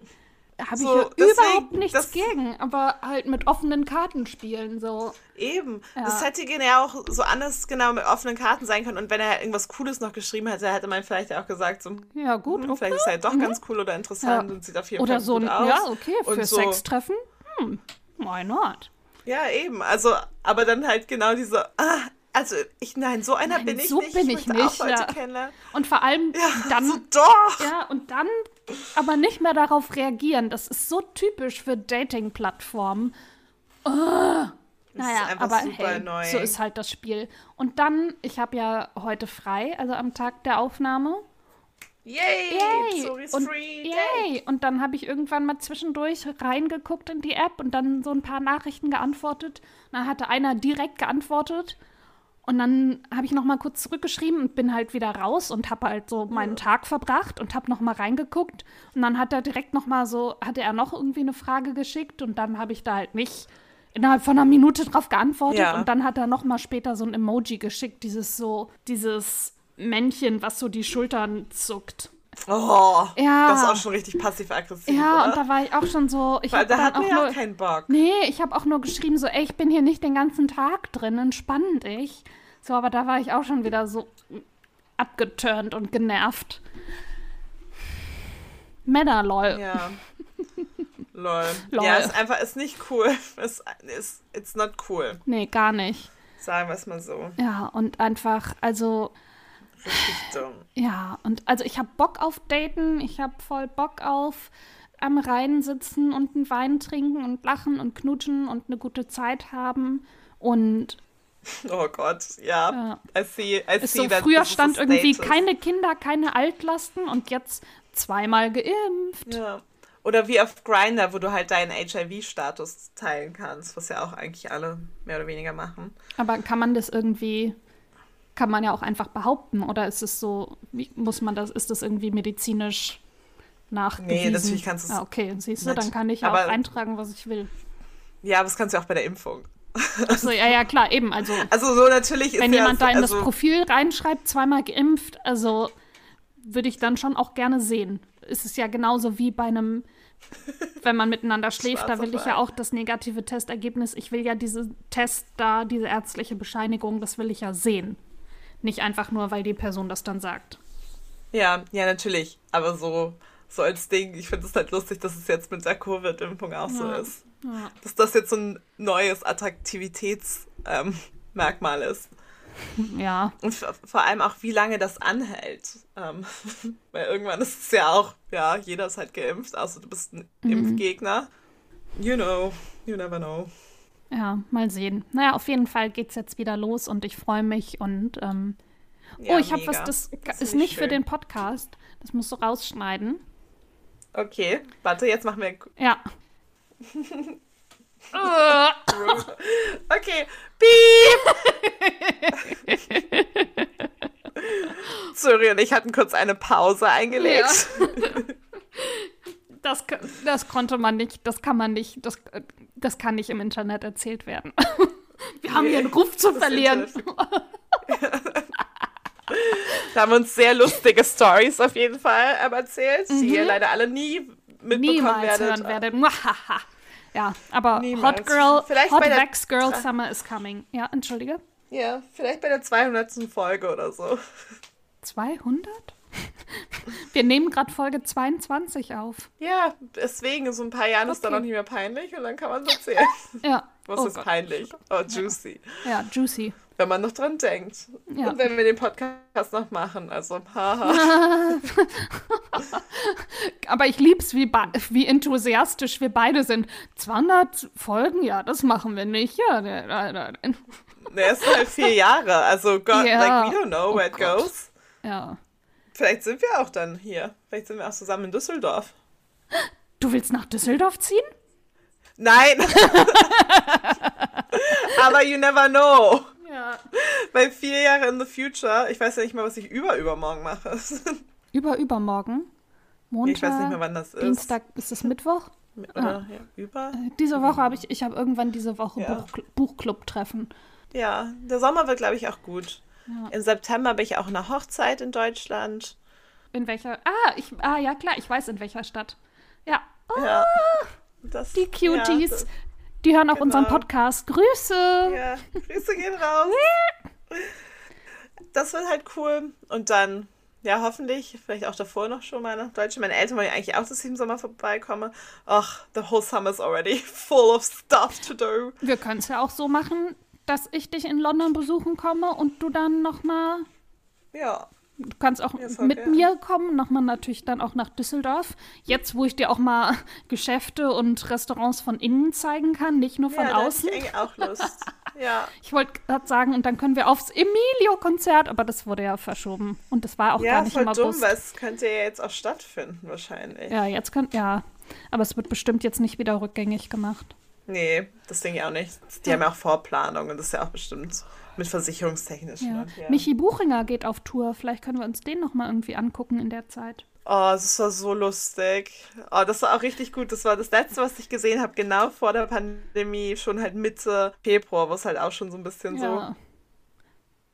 Habe So, ich ja deswegen, überhaupt nichts das- gegen. Aber halt mit offenen Karten spielen, so. Eben. Ja. Das hätte ja auch so anders genau mit offenen Karten sein können. Und wenn er halt irgendwas Cooles noch geschrieben hätte, hätte man vielleicht auch gesagt, so, Ja, gut, hm, okay. vielleicht ist er halt doch ganz cool oder interessant Ja. und sieht auf jeden Oder Fall so gut ein, aus. ja, okay, für und so, Sextreffen, hm, why not? Ja, eben. Also, aber dann halt genau diese, ah, also ich, nein, so einer Nein, bin ich so nicht. bin ich ich nicht, ja. Und vor allem Ja, dann, so doch. ja, und dann aber nicht mehr darauf reagieren. Das ist so typisch für Dating-Plattformen. Oh. Naja, aber super hey, annoying. so ist halt das Spiel. Und dann, ich habe ja heute frei, also am Tag der Aufnahme. Yay! Yay! Sorry's und, free. Yay! yay! Und dann habe ich irgendwann mal zwischendurch reingeguckt in die App und dann so ein paar Nachrichten geantwortet. Und dann hatte einer direkt geantwortet. Und dann habe ich noch mal kurz zurückgeschrieben und bin halt wieder raus und habe halt so meinen Tag verbracht und habe noch mal reingeguckt. Und dann hat er direkt noch mal so, hatte er noch irgendwie eine Frage geschickt und dann habe ich da halt nicht innerhalb von einer Minute drauf geantwortet. Ja. Und dann hat er noch mal später so ein Emoji geschickt, dieses so, dieses Männchen, was so die Schultern zuckt. Oh, Ja. das ist auch schon richtig passiv-aggressiv. Ja, oder? und da war ich auch schon so. Ich Weil da hat auch nur. auch keinen Bock. nee, ich habe auch nur geschrieben, so, ey, ich bin hier nicht den ganzen Tag drin, entspann dich. So, aber da war ich auch schon wieder so abgeturnt und genervt. Männer, lol. Ja. Lol. Lol. Ja, ist einfach, ist nicht cool. Ist, ist, it's not cool. Nee, gar nicht. Sagen wir es mal so. Ja, und einfach, also, Dumm. ja, und also ich habe Bock auf Daten, ich habe voll Bock auf am Rhein sitzen und einen Wein trinken und lachen und knutschen und eine gute Zeit haben. Und Oh Gott, ja. Ja. I see, I see so, früher stand irgendwie keine Kinder, keine Altlasten und jetzt zweimal geimpft. Ja. Oder wie auf Grindr, wo du halt deinen HIV-Status teilen kannst, was ja auch eigentlich alle mehr oder weniger machen. Aber kann man das irgendwie, kann man ja auch einfach behaupten oder ist es so, wie muss man das, ist das irgendwie medizinisch nachgewiesen? natürlich kannst du es Ah, okay, siehst du, dann kann ich ja auch eintragen, was ich will. Ja, aber das kannst du auch bei der Impfung. Achso, ja, ja, klar, eben, also Also so natürlich ist wenn ja jemand so, da in also, das Profil reinschreibt, zweimal geimpft, also würde ich dann schon auch gerne sehen. Es ist ja genauso wie bei einem, wenn man miteinander schläft, da will ich ja auch das negative Testergebnis. Ich will ja diese Test da, diese ärztliche Bescheinigung, das will ich ja sehen. Nicht einfach nur, weil die Person das dann sagt. Ja, ja, natürlich. Aber so, so als Ding, ich finde es halt lustig, dass es jetzt mit der Covid-Impfung auch ja. so ist. Ja. Dass das jetzt so ein neues Attraktivitätsmerkmal ähm, ist. Ja. Und vor allem auch, wie lange das anhält. Ähm, weil irgendwann ist es ja auch, ja, jeder ist halt geimpft, außer du bist ein mhm. Impfgegner. You know, you never know. Ja, mal sehen. Naja, auf jeden Fall geht es jetzt wieder los und ich freue mich und ähm, ja, oh, ich habe was, das, das ist nicht schön. für den Podcast. Das musst du rausschneiden. Okay, warte, jetzt machen wir. Ja. okay, piep! Sorry und ich hatten kurz eine Pause eingelegt. Ja. Das, das konnte man nicht, das kann man nicht, das, das kann nicht im Internet erzählt werden. Wir haben hier einen Ruf zu verlieren. Da haben uns sehr lustige Stories auf jeden Fall erzählt, mhm. die ihr leider alle nie mitbekommen Niemals werdet. hören werdet. ja, aber Niemals. Hot Girl, vielleicht Hot Wax Girl Summer is coming. Ja, entschuldige. Ja, vielleicht bei der 200. Folge oder so. 200? Wir nehmen gerade Folge 22 auf. Ja, deswegen, so ein paar Jahren okay. ist dann noch nicht mehr peinlich und dann kann man es erzählen. Ja. Was oh ist Gott. peinlich? Oh, juicy. Ja, juicy. Wenn man noch dran denkt. Ja. Und wenn wir den Podcast noch machen. Also, haha. Aber ich lieb's, wie, wie enthusiastisch wir beide sind. 200 Folgen? Ja, das machen wir nicht. Ja, ne, ne, ne. Der ist halt vier Jahre. Also, God, yeah. like, we don't know where oh it Gott. goes. Ja. Vielleicht sind wir auch dann hier. Vielleicht sind wir auch zusammen in Düsseldorf. Du willst nach Düsseldorf ziehen? Nein. Aber you never know. Ja. Weil vier Jahre in the future, ich weiß ja nicht mal, was ich über übermorgen mache. Über übermorgen? Montag? Ich weiß nicht mehr, wann das ist. Dienstag, ist es Mittwoch? Oder, ah. ja, über? Äh, diese Woche habe ich, ich habe irgendwann diese Woche ja. Buch, Buchclub-Treffen. Ja, der Sommer wird, glaube ich, auch gut. Ja. Im September bin ich auch in einer Hochzeit in Deutschland. In welcher? Ah, ich, ah, ja, klar, ich weiß, in welcher Stadt. Ja. Oh, ja. Das, die Cuties. Ja, das, die hören auch genau. unseren Podcast. Grüße! Ja, Grüße gehen raus. das wird halt cool. Und dann, ja, hoffentlich, vielleicht auch davor noch schon mal nach Deutschland. Meine Eltern wollen ja eigentlich auch, dass ich im Sommer vorbeikomme. Ach, the whole summer is already full of stuff to do. Wir können es ja auch so machen, dass ich dich in London besuchen komme und du dann nochmal. Ja. Du kannst auch ja, mit gerne. mir kommen, nochmal natürlich dann auch nach Düsseldorf. Jetzt, wo ich dir auch mal Geschäfte und Restaurants von innen zeigen kann, nicht nur von ja, außen. Ja, ich auch Lust. ja. Ich wollte gerade sagen, und dann können wir aufs Emilio-Konzert, aber das wurde ja verschoben. Und das war auch ja, gar nicht voll im August. dumm, weil es könnte ja jetzt auch stattfinden, wahrscheinlich. Ja, jetzt könnte, ja. Aber es wird bestimmt jetzt nicht wieder rückgängig gemacht. Nee, das denke ich auch nicht. Die ja. haben ja auch Vorplanung und das ist ja auch bestimmt mit versicherungstechnisch. Ja. Ja. Michi Buchinger geht auf Tour. Vielleicht können wir uns den noch mal irgendwie angucken in der Zeit. Oh, das war so lustig. Oh, das war auch richtig gut. Das war das letzte, was ich gesehen habe, genau vor der Pandemie, schon halt Mitte Februar, wo es halt auch schon so ein bisschen ja. so.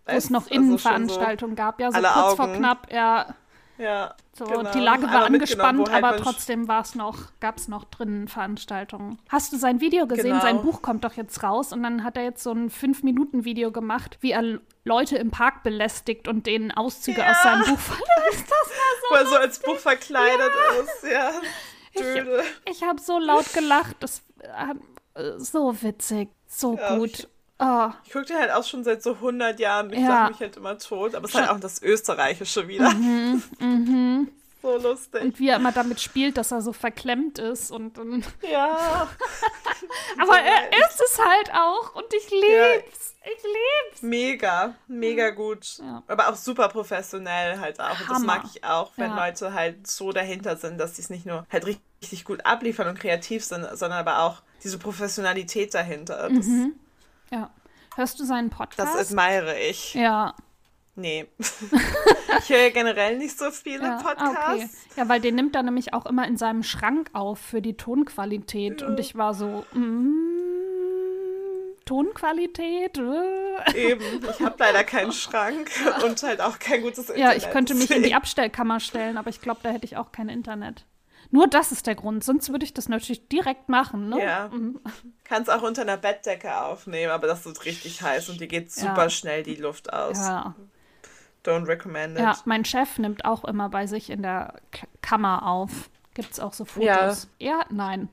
Wo es noch also Innenveranstaltungen so gab, ja, so kurz Augen. vor knapp, ja. Ja. So, genau. die Lage war angespannt, halt aber trotzdem war es noch, gab es noch drinnen Veranstaltungen. Hast du sein Video gesehen? Genau. Sein Buch kommt doch jetzt raus und dann hat er jetzt so ein 5-Minuten-Video gemacht, wie er Leute im Park belästigt und denen Auszüge ja. aus seinem Buch verlässt. Das war so Wo er so als Buch verkleidet ja. ist, ja. Döde. Ich, ich habe so laut gelacht, das äh, so witzig, so ja, gut. Oh. Ich gucke dir halt auch schon seit so 100 Jahren. Ich ja. lache mich halt immer tot. Aber es ist halt auch das Österreichische wieder. Mhm, mhm. So lustig. Und wie er immer damit spielt, dass er so verklemmt ist und dann. Ja. aber er ist es halt auch und ich lieb's. Ja. Ich lieb's. Mega, mega gut. Ja. Aber auch super professionell halt auch. Und das mag ich auch, wenn ja. Leute halt so dahinter sind, dass sie es nicht nur halt richtig gut abliefern und kreativ sind, sondern aber auch diese Professionalität dahinter. Das mhm. Ja. Hörst du seinen Podcast? Das admire ich. Ja. Nee. ich höre generell nicht so viele ja, Podcasts. Ah, okay. Ja, weil den nimmt er nämlich auch immer in seinem Schrank auf für die Tonqualität. Ja. Und ich war so, mm, Tonqualität. Eben, ich habe leider keinen Schrank und halt auch kein gutes Internet. Ja, ich könnte mich in die Abstellkammer stellen, aber ich glaube, da hätte ich auch kein Internet. Nur das ist der Grund, sonst würde ich das natürlich direkt machen. Ne? Ja. Mhm. Kannst auch unter einer Bettdecke aufnehmen, aber das wird richtig heiß und dir geht super ja. schnell die Luft aus. Ja. Don't recommend it. Ja, mein Chef nimmt auch immer bei sich in der K Kammer auf. Gibt es auch so Fotos? Ja, ja nein.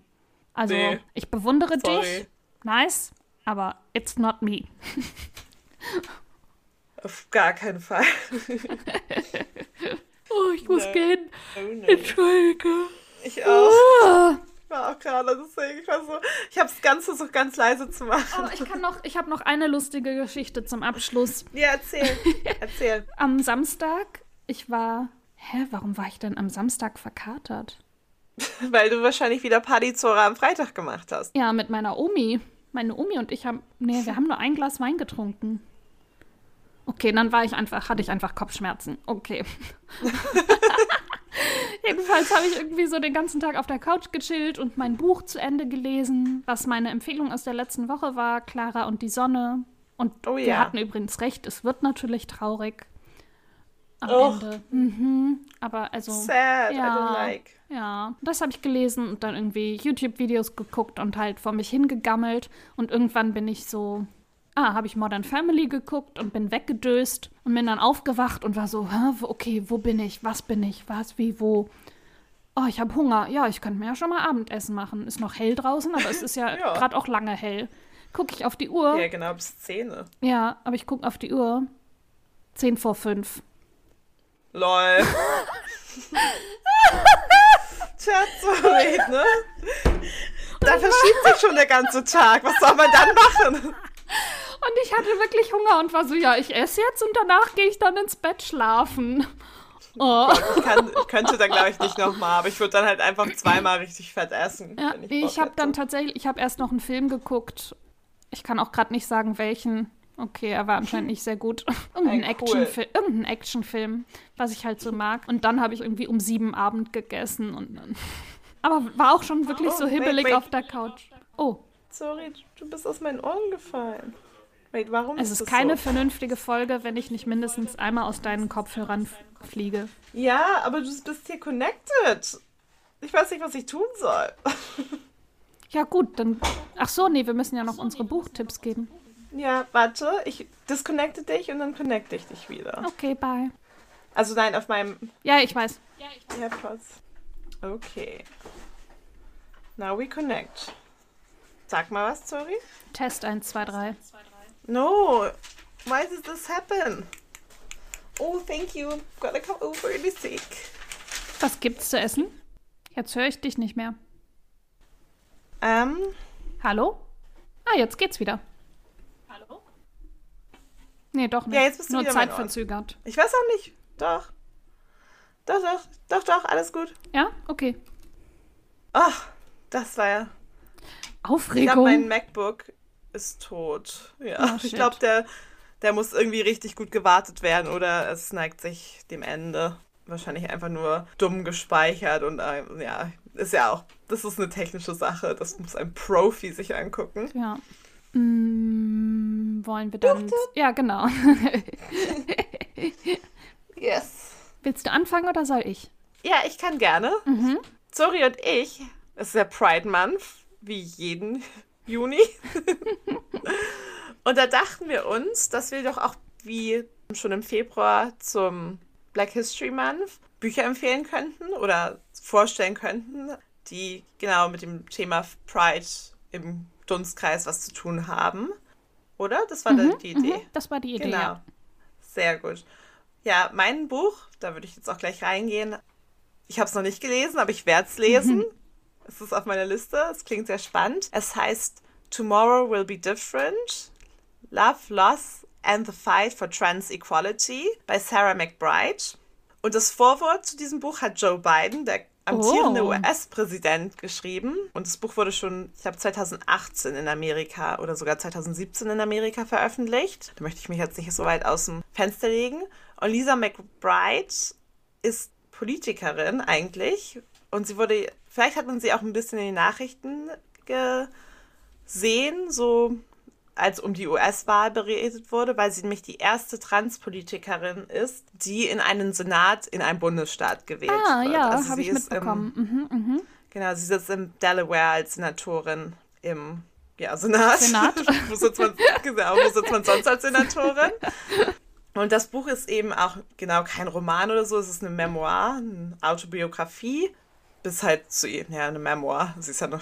Also, nee. ich bewundere Sorry. dich. Nice, aber it's not me. Auf gar keinen Fall. oh, ich muss no. gehen. Oh, no. Entschuldige. Ich auch. Ah. Ich war auch gerade, deswegen, ich war so, ich habe das Ganze so ganz leise zu machen. Oh, ich kann noch, ich habe noch eine lustige Geschichte zum Abschluss. Ja, erzähl, erzähl. am Samstag, ich war, hä, warum war ich denn am Samstag verkatert? Weil du wahrscheinlich wieder Partyzora am Freitag gemacht hast. Ja, mit meiner Omi. Meine Omi und ich haben, nee, wir haben nur ein Glas Wein getrunken. Okay, dann war ich einfach, hatte ich einfach Kopfschmerzen. Okay. Jedenfalls habe ich irgendwie so den ganzen Tag auf der Couch gechillt und mein Buch zu Ende gelesen, was meine Empfehlung aus der letzten Woche war, Clara und die Sonne. Und oh, wir ja. hatten übrigens recht, es wird natürlich traurig am oh. Ende. Mhm. Aber also. Sad, ja, I don't like. Ja, das habe ich gelesen und dann irgendwie YouTube-Videos geguckt und halt vor mich hingegammelt. Und irgendwann bin ich so ah, habe ich Modern Family geguckt und bin weggedöst und bin dann aufgewacht und war so, okay, wo bin ich? Was bin ich? Was, wie, wo? Oh, ich habe Hunger. Ja, ich könnte mir ja schon mal Abendessen machen. Ist noch hell draußen, aber es ist ja, ja. gerade auch lange hell. Gucke ich auf die Uhr. Ja, genau, bis 10. Ja, aber ich gucke auf die Uhr. 10 vor 5. Lol. Chat, sorry, ne? Da verschiebt sich schon der ganze Tag. Was soll man dann machen? Und ich hatte wirklich Hunger und war so, ja, ich esse jetzt und danach gehe ich dann ins Bett schlafen. Oh. Ich, kann, ich, könnte dann, glaube ich, nicht nochmal, aber ich würde dann halt einfach zweimal richtig fett essen. Ja, ich, ich habe dann tatsächlich, ich habe erst noch einen Film geguckt. Ich kann auch gerade nicht sagen, welchen. Okay, er war anscheinend nicht sehr gut. irgendein, hey, cool. Actionfil irgendein Actionfilm, was ich halt so mag. Und dann habe ich irgendwie um sieben Abend gegessen und dann. Aber war auch schon wirklich oh, so hibbelig wait, wait. auf der Couch. Oh. Sorry, du bist aus meinen Ohren gefallen. Wait, warum es ist, ist keine so? vernünftige Folge, wenn ich nicht mindestens einmal aus deinen Kopfhörern fliege. Ja, aber du bist hier connected. Ich weiß nicht, was ich tun soll. ja, gut, dann. Ach so, nee, wir müssen ja noch unsere Buchtipps geben. Ja, warte, ich disconnecte dich und dann connecte ich dich wieder. Okay, bye. Also nein, auf meinem. Ja, ich weiß. Ja, ich weiß. AirPods. Okay. Now we connect. Sag mal was, sorry. Test 1, 2, 3. No, why does this happen? Oh, thank you. Gotta come over really sick. Was gibt's zu essen? Jetzt höre ich dich nicht mehr. Ähm. Hallo? Ah, jetzt geht's wieder. Hallo? Nee, doch nicht. Ja, jetzt bist du Nur wieder zeitverzögert. Ich weiß auch nicht. Doch. Doch, doch, doch, doch, alles gut. Ja? Okay. Ach, das war ja. Aufregung. Ich habe mein MacBook ist tot. Ja, oh, ich glaube, der, der muss irgendwie richtig gut gewartet werden oder es neigt sich dem Ende. Wahrscheinlich einfach nur dumm gespeichert und äh, ja, ist ja auch, das ist eine technische Sache. Das muss ein Profi sich angucken. Ja. Mm, wollen wir dann. Ja, genau. yes. Willst du anfangen oder soll ich? Ja, ich kann gerne. Mhm. Zori und ich, es ist der Pride Month, wie jeden Juni. und da dachten wir uns, dass wir doch auch wie schon im Februar zum Black History Month Bücher empfehlen könnten oder vorstellen könnten, die genau mit dem Thema Pride im Dunstkreis was zu tun haben. Oder? Das war mhm, die Idee. Mhm, das war die Idee. Genau. Ja. Sehr gut. Ja, mein Buch, da würde ich jetzt auch gleich reingehen. Ich habe es noch nicht gelesen, aber ich werde es lesen. Mhm. Es ist auf meiner Liste. Es klingt sehr spannend. Es heißt Tomorrow Will Be Different. Love, Loss and the Fight for Trans Equality bei Sarah McBride. Und das Vorwort zu diesem Buch hat Joe Biden, der amtierende oh. US-Präsident, geschrieben. Und das Buch wurde schon, ich glaube, 2018 in Amerika oder sogar 2017 in Amerika veröffentlicht. Da möchte ich mich jetzt nicht so weit aus dem Fenster legen. Und Lisa McBride ist Politikerin eigentlich. Und sie wurde Vielleicht hat man sie auch ein bisschen in den Nachrichten gesehen, so als um die US-Wahl beredet wurde, weil sie nämlich die erste Transpolitikerin ist, die in einen Senat in einem Bundesstaat gewählt ah, wird. ja, also habe ich mitbekommen. Im, mhm, mh. Genau, sie sitzt in Delaware als Senatorin im ja, Senat. Senat. wo, sitzt man, genau, wo sitzt man sonst als Senatorin? Und das Buch ist eben auch genau kein Roman oder so, es ist eine Memoir, eine Autobiografie, bis halt zu ihr, ja, eine Memoir. Sie ist ja noch,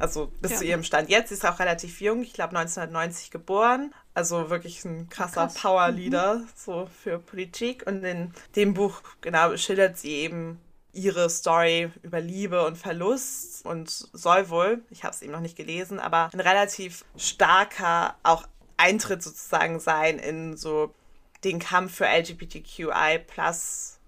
also bis ja. zu ihrem Stand jetzt. Sie ist auch relativ jung, ich glaube 1990 geboren. Also wirklich ein krasser Krass. Powerleader mhm. so für Politik. Und in dem Buch, genau, schildert sie eben ihre Story über Liebe und Verlust und soll wohl, ich habe es eben noch nicht gelesen, aber ein relativ starker auch Eintritt sozusagen sein in so den Kampf für LGBTQI plus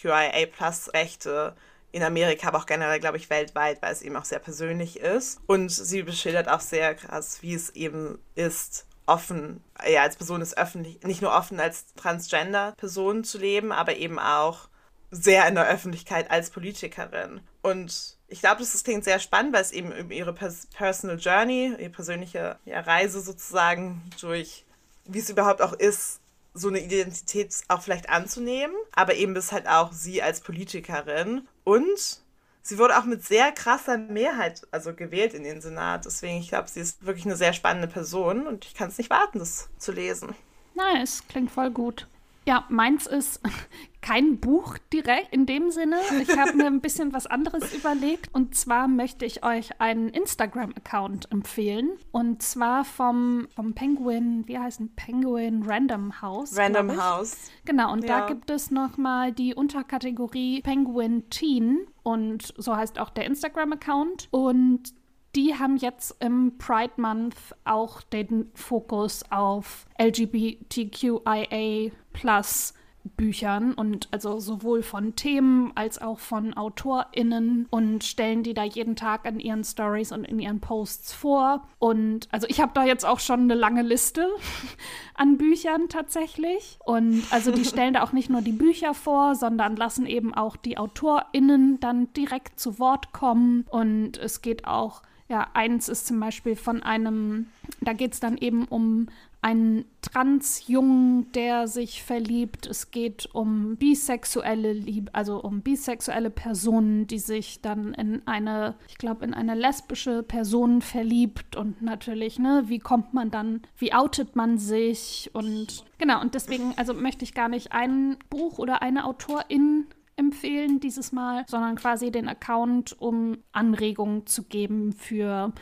QIA plus Rechte in Amerika, aber auch generell, glaube ich, weltweit, weil es eben auch sehr persönlich ist. Und sie beschildert auch sehr krass, wie es eben ist, offen, ja, als Person ist öffentlich, nicht nur offen als Transgender-Person zu leben, aber eben auch sehr in der Öffentlichkeit als Politikerin. Und ich glaube, das klingt sehr spannend, weil es eben um ihre Personal Journey, ihre persönliche ja, Reise sozusagen durch, wie es überhaupt auch ist, so eine Identität auch vielleicht anzunehmen, aber eben bis halt auch sie als Politikerin und sie wurde auch mit sehr krasser Mehrheit also gewählt in den Senat. Deswegen, ich glaube, sie ist wirklich eine sehr spannende Person und ich kann es nicht warten, das zu lesen. Nice, klingt voll gut. Ja, meins ist kein Buch direkt in dem Sinne. Ich habe mir ein bisschen was anderes überlegt. Und zwar möchte ich euch einen Instagram-Account empfehlen. Und zwar vom, vom Penguin, wie heißt ein Penguin Random House. Random House. Genau, und ja. da gibt es nochmal die Unterkategorie Penguin Teen. Und so heißt auch der Instagram-Account. Und die haben jetzt im Pride Month auch den Fokus auf LGBTQIA plus Büchern und also sowohl von Themen als auch von AutorInnen und stellen die da jeden Tag in ihren Stories und in ihren Posts vor. Und also ich habe da jetzt auch schon eine lange Liste an Büchern tatsächlich. Und also die stellen da auch nicht nur die Bücher vor, sondern lassen eben auch die AutorInnen dann direkt zu Wort kommen. Und es geht auch ja, eins ist zum Beispiel von einem, da geht es dann eben um einen Transjungen, der sich verliebt. Es geht um bisexuelle Liebe, also um bisexuelle Personen, die sich dann in eine, ich glaube, in eine lesbische Person verliebt und natürlich, ne, wie kommt man dann, wie outet man sich und genau, und deswegen, also möchte ich gar nicht ein Buch oder eine Autorin empfehlen dieses Mal, sondern quasi den Account, um Anregungen zu geben für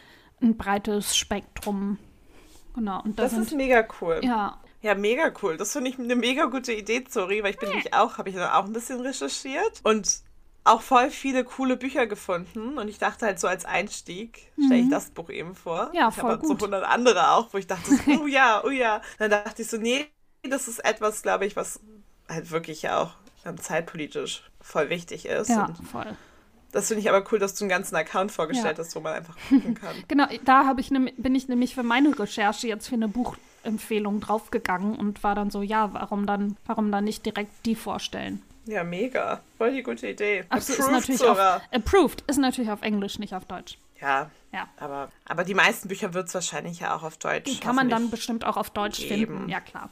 ein breites Spektrum. Genau. Und da das sind, ist mega cool. Ja. Ja, mega cool. Das finde ich eine mega gute Idee, sorry, weil ich bin nämlich auch, habe ich dann auch ein bisschen recherchiert und auch voll viele coole Bücher gefunden und ich dachte halt so als Einstieg stelle ich mhm. das Buch eben vor. Ja, ich voll habe gut. so 100 andere auch, wo ich dachte, oh ja, oh ja. Dann dachte ich so, nee, das ist etwas, glaube ich, was halt wirklich ja auch zeitpolitisch voll wichtig ist. Ja, voll. Das finde ich aber cool, dass du einen ganzen Account vorgestellt ja. hast, wo man einfach gucken kann. genau, da ich ne, bin ich nämlich für meine Recherche jetzt für eine Buchempfehlung draufgegangen und war dann so, ja, warum dann, warum dann nicht direkt die vorstellen? Ja, mega. Voll die gute Idee. Ach so, ist auf, approved ist natürlich auf Englisch, nicht auf Deutsch. Ja, ja. Aber, aber die meisten Bücher wird es wahrscheinlich ja auch auf Deutsch. Die kann man dann bestimmt auch auf Deutsch geben. finden. Ja, klar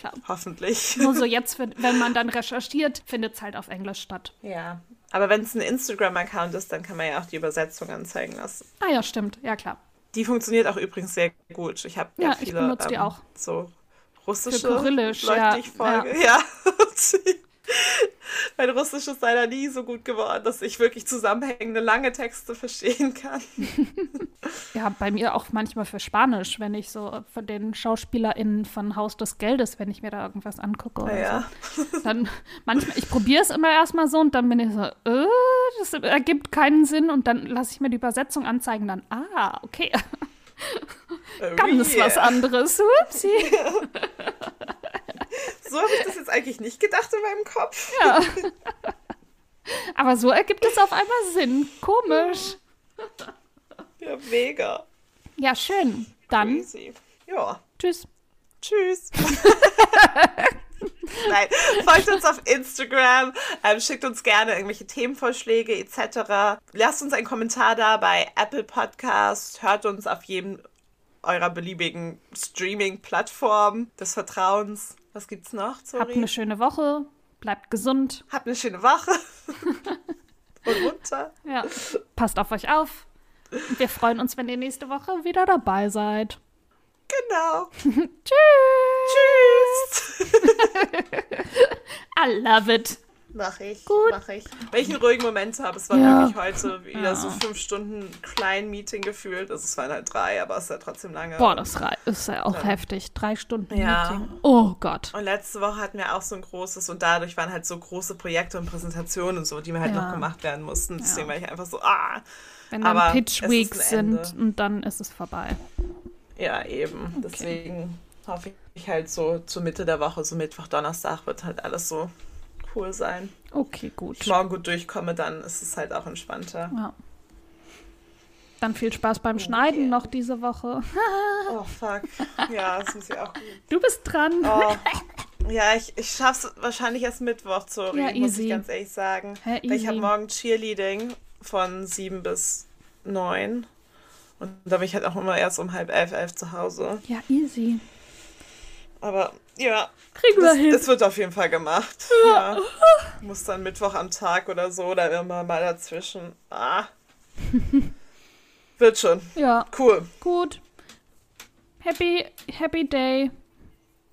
klar. Hoffentlich. Nur so jetzt, wenn man dann recherchiert, findet es halt auf Englisch statt. Ja. Aber wenn es ein Instagram-Account ist, dann kann man ja auch die Übersetzung anzeigen lassen. Ah ja, stimmt. Ja, klar. Die funktioniert auch übrigens sehr gut. Ich habe ja, ja viele ich benutze die ähm, auch. so russische Für Kyrillisch, Leute, ja. ich folge. Ja. ja. mein Russisch ist leider nie so gut geworden, dass ich wirklich zusammenhängende lange Texte verstehen kann. ja, bei mir auch manchmal für Spanisch, wenn ich so von den SchauspielerInnen von Haus des Geldes, wenn ich mir da irgendwas angucke oder ja. so. Dann manchmal, ich probiere es immer erstmal so und dann bin ich so, äh, das ergibt keinen Sinn und dann lasse ich mir die Übersetzung anzeigen, dann, ah, okay. Oh Ganz yeah. was anderes. Upsi. So habe ich das jetzt eigentlich nicht gedacht in meinem Kopf. Ja. Aber so ergibt es auf einmal Sinn. Komisch. Ja, mega. Ja, schön. Dann. Crazy. Ja. Tschüss. Tschüss. Nein, folgt uns auf Instagram, ähm, schickt uns gerne irgendwelche Themenvorschläge etc. Lasst uns einen Kommentar da bei Apple Podcast, hört uns auf jedem eurer beliebigen Streaming-Plattform des Vertrauens. Was gibt's noch? Sorry. Habt eine schöne Woche, bleibt gesund. Habt eine schöne Woche. Und runter. Ja. Passt auf euch auf. Wir freuen uns, wenn ihr nächste Woche wieder dabei seid. Genau. Tschüss. Tschüss. I love it. Mach ich. Gut. Mach ich. Einen ruhigen Moment habe, es war ja. wirklich heute wieder ja. so fünf Stunden Klein-Meeting gefühlt. Also es waren halt drei, aber es ist ja trotzdem lange. Boah, das ist ja auch ja. heftig. Drei Stunden ja. Meeting. Oh Gott. Und letzte Woche hatten wir auch so ein großes und dadurch waren halt so große Projekte und Präsentationen und so, die mir halt noch gemacht werden mussten. Deswegen war ich einfach so, ah. Wenn dann aber Pitch Weeks sind und dann ist es vorbei. Ja, eben. Okay. Deswegen hoffe ich halt so zur Mitte der Woche, so Mittwoch, Donnerstag wird halt alles so cool sein. Okay, gut. Wenn ich morgen gut durchkomme, dann ist es halt auch entspannter. Ja. Dann viel Spaß beim okay. Schneiden noch diese Woche. oh, fuck. Ja, das muss ich auch gut. Du bist dran. Oh. Ja, ich, ich schaff's wahrscheinlich erst Mittwoch, sorry, ja, muss ich ganz ehrlich sagen. Weil ich habe morgen Cheerleading von sieben bis neun. Und da bin ich halt auch immer erst um halb elf, elf zu Hause. Ja, easy. Aber ja. Kriegen wir hin. Es wird auf jeden Fall gemacht. Ja. ja. Muss dann Mittwoch am Tag oder so oder immer mal dazwischen. Ah. wird schon. Ja. Cool. Gut. Happy, happy day.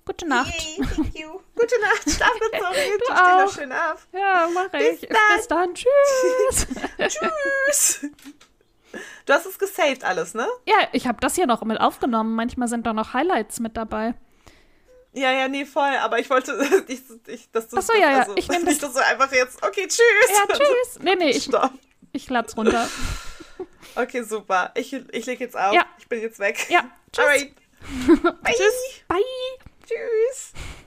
Gute Nacht. Yay, thank you. Gute Nacht. Schlaf gut, sorry. Du auch. noch schön auf. Ja, mach ich. Bis dann. Bis dann. Tschüss. Tschüss. Du hast es gesaved alles, ne? Ja, ich habe das hier noch mit aufgenommen. Manchmal sind da noch Highlights mit dabei. Ja, ja, nee, voll. Aber ich wollte, ich, ich, dass du. Achso, ja, ja. Also, ich nehme das. du einfach jetzt. Okay, tschüss. Ja, tschüss. Nee, nee, ich, Stopp. ich lad's runter. Okay, super. Ich, ich leg jetzt auf. Ja. Ich bin jetzt weg. Ja. Tschüss. Alright. Bye. Tschüss. Bye.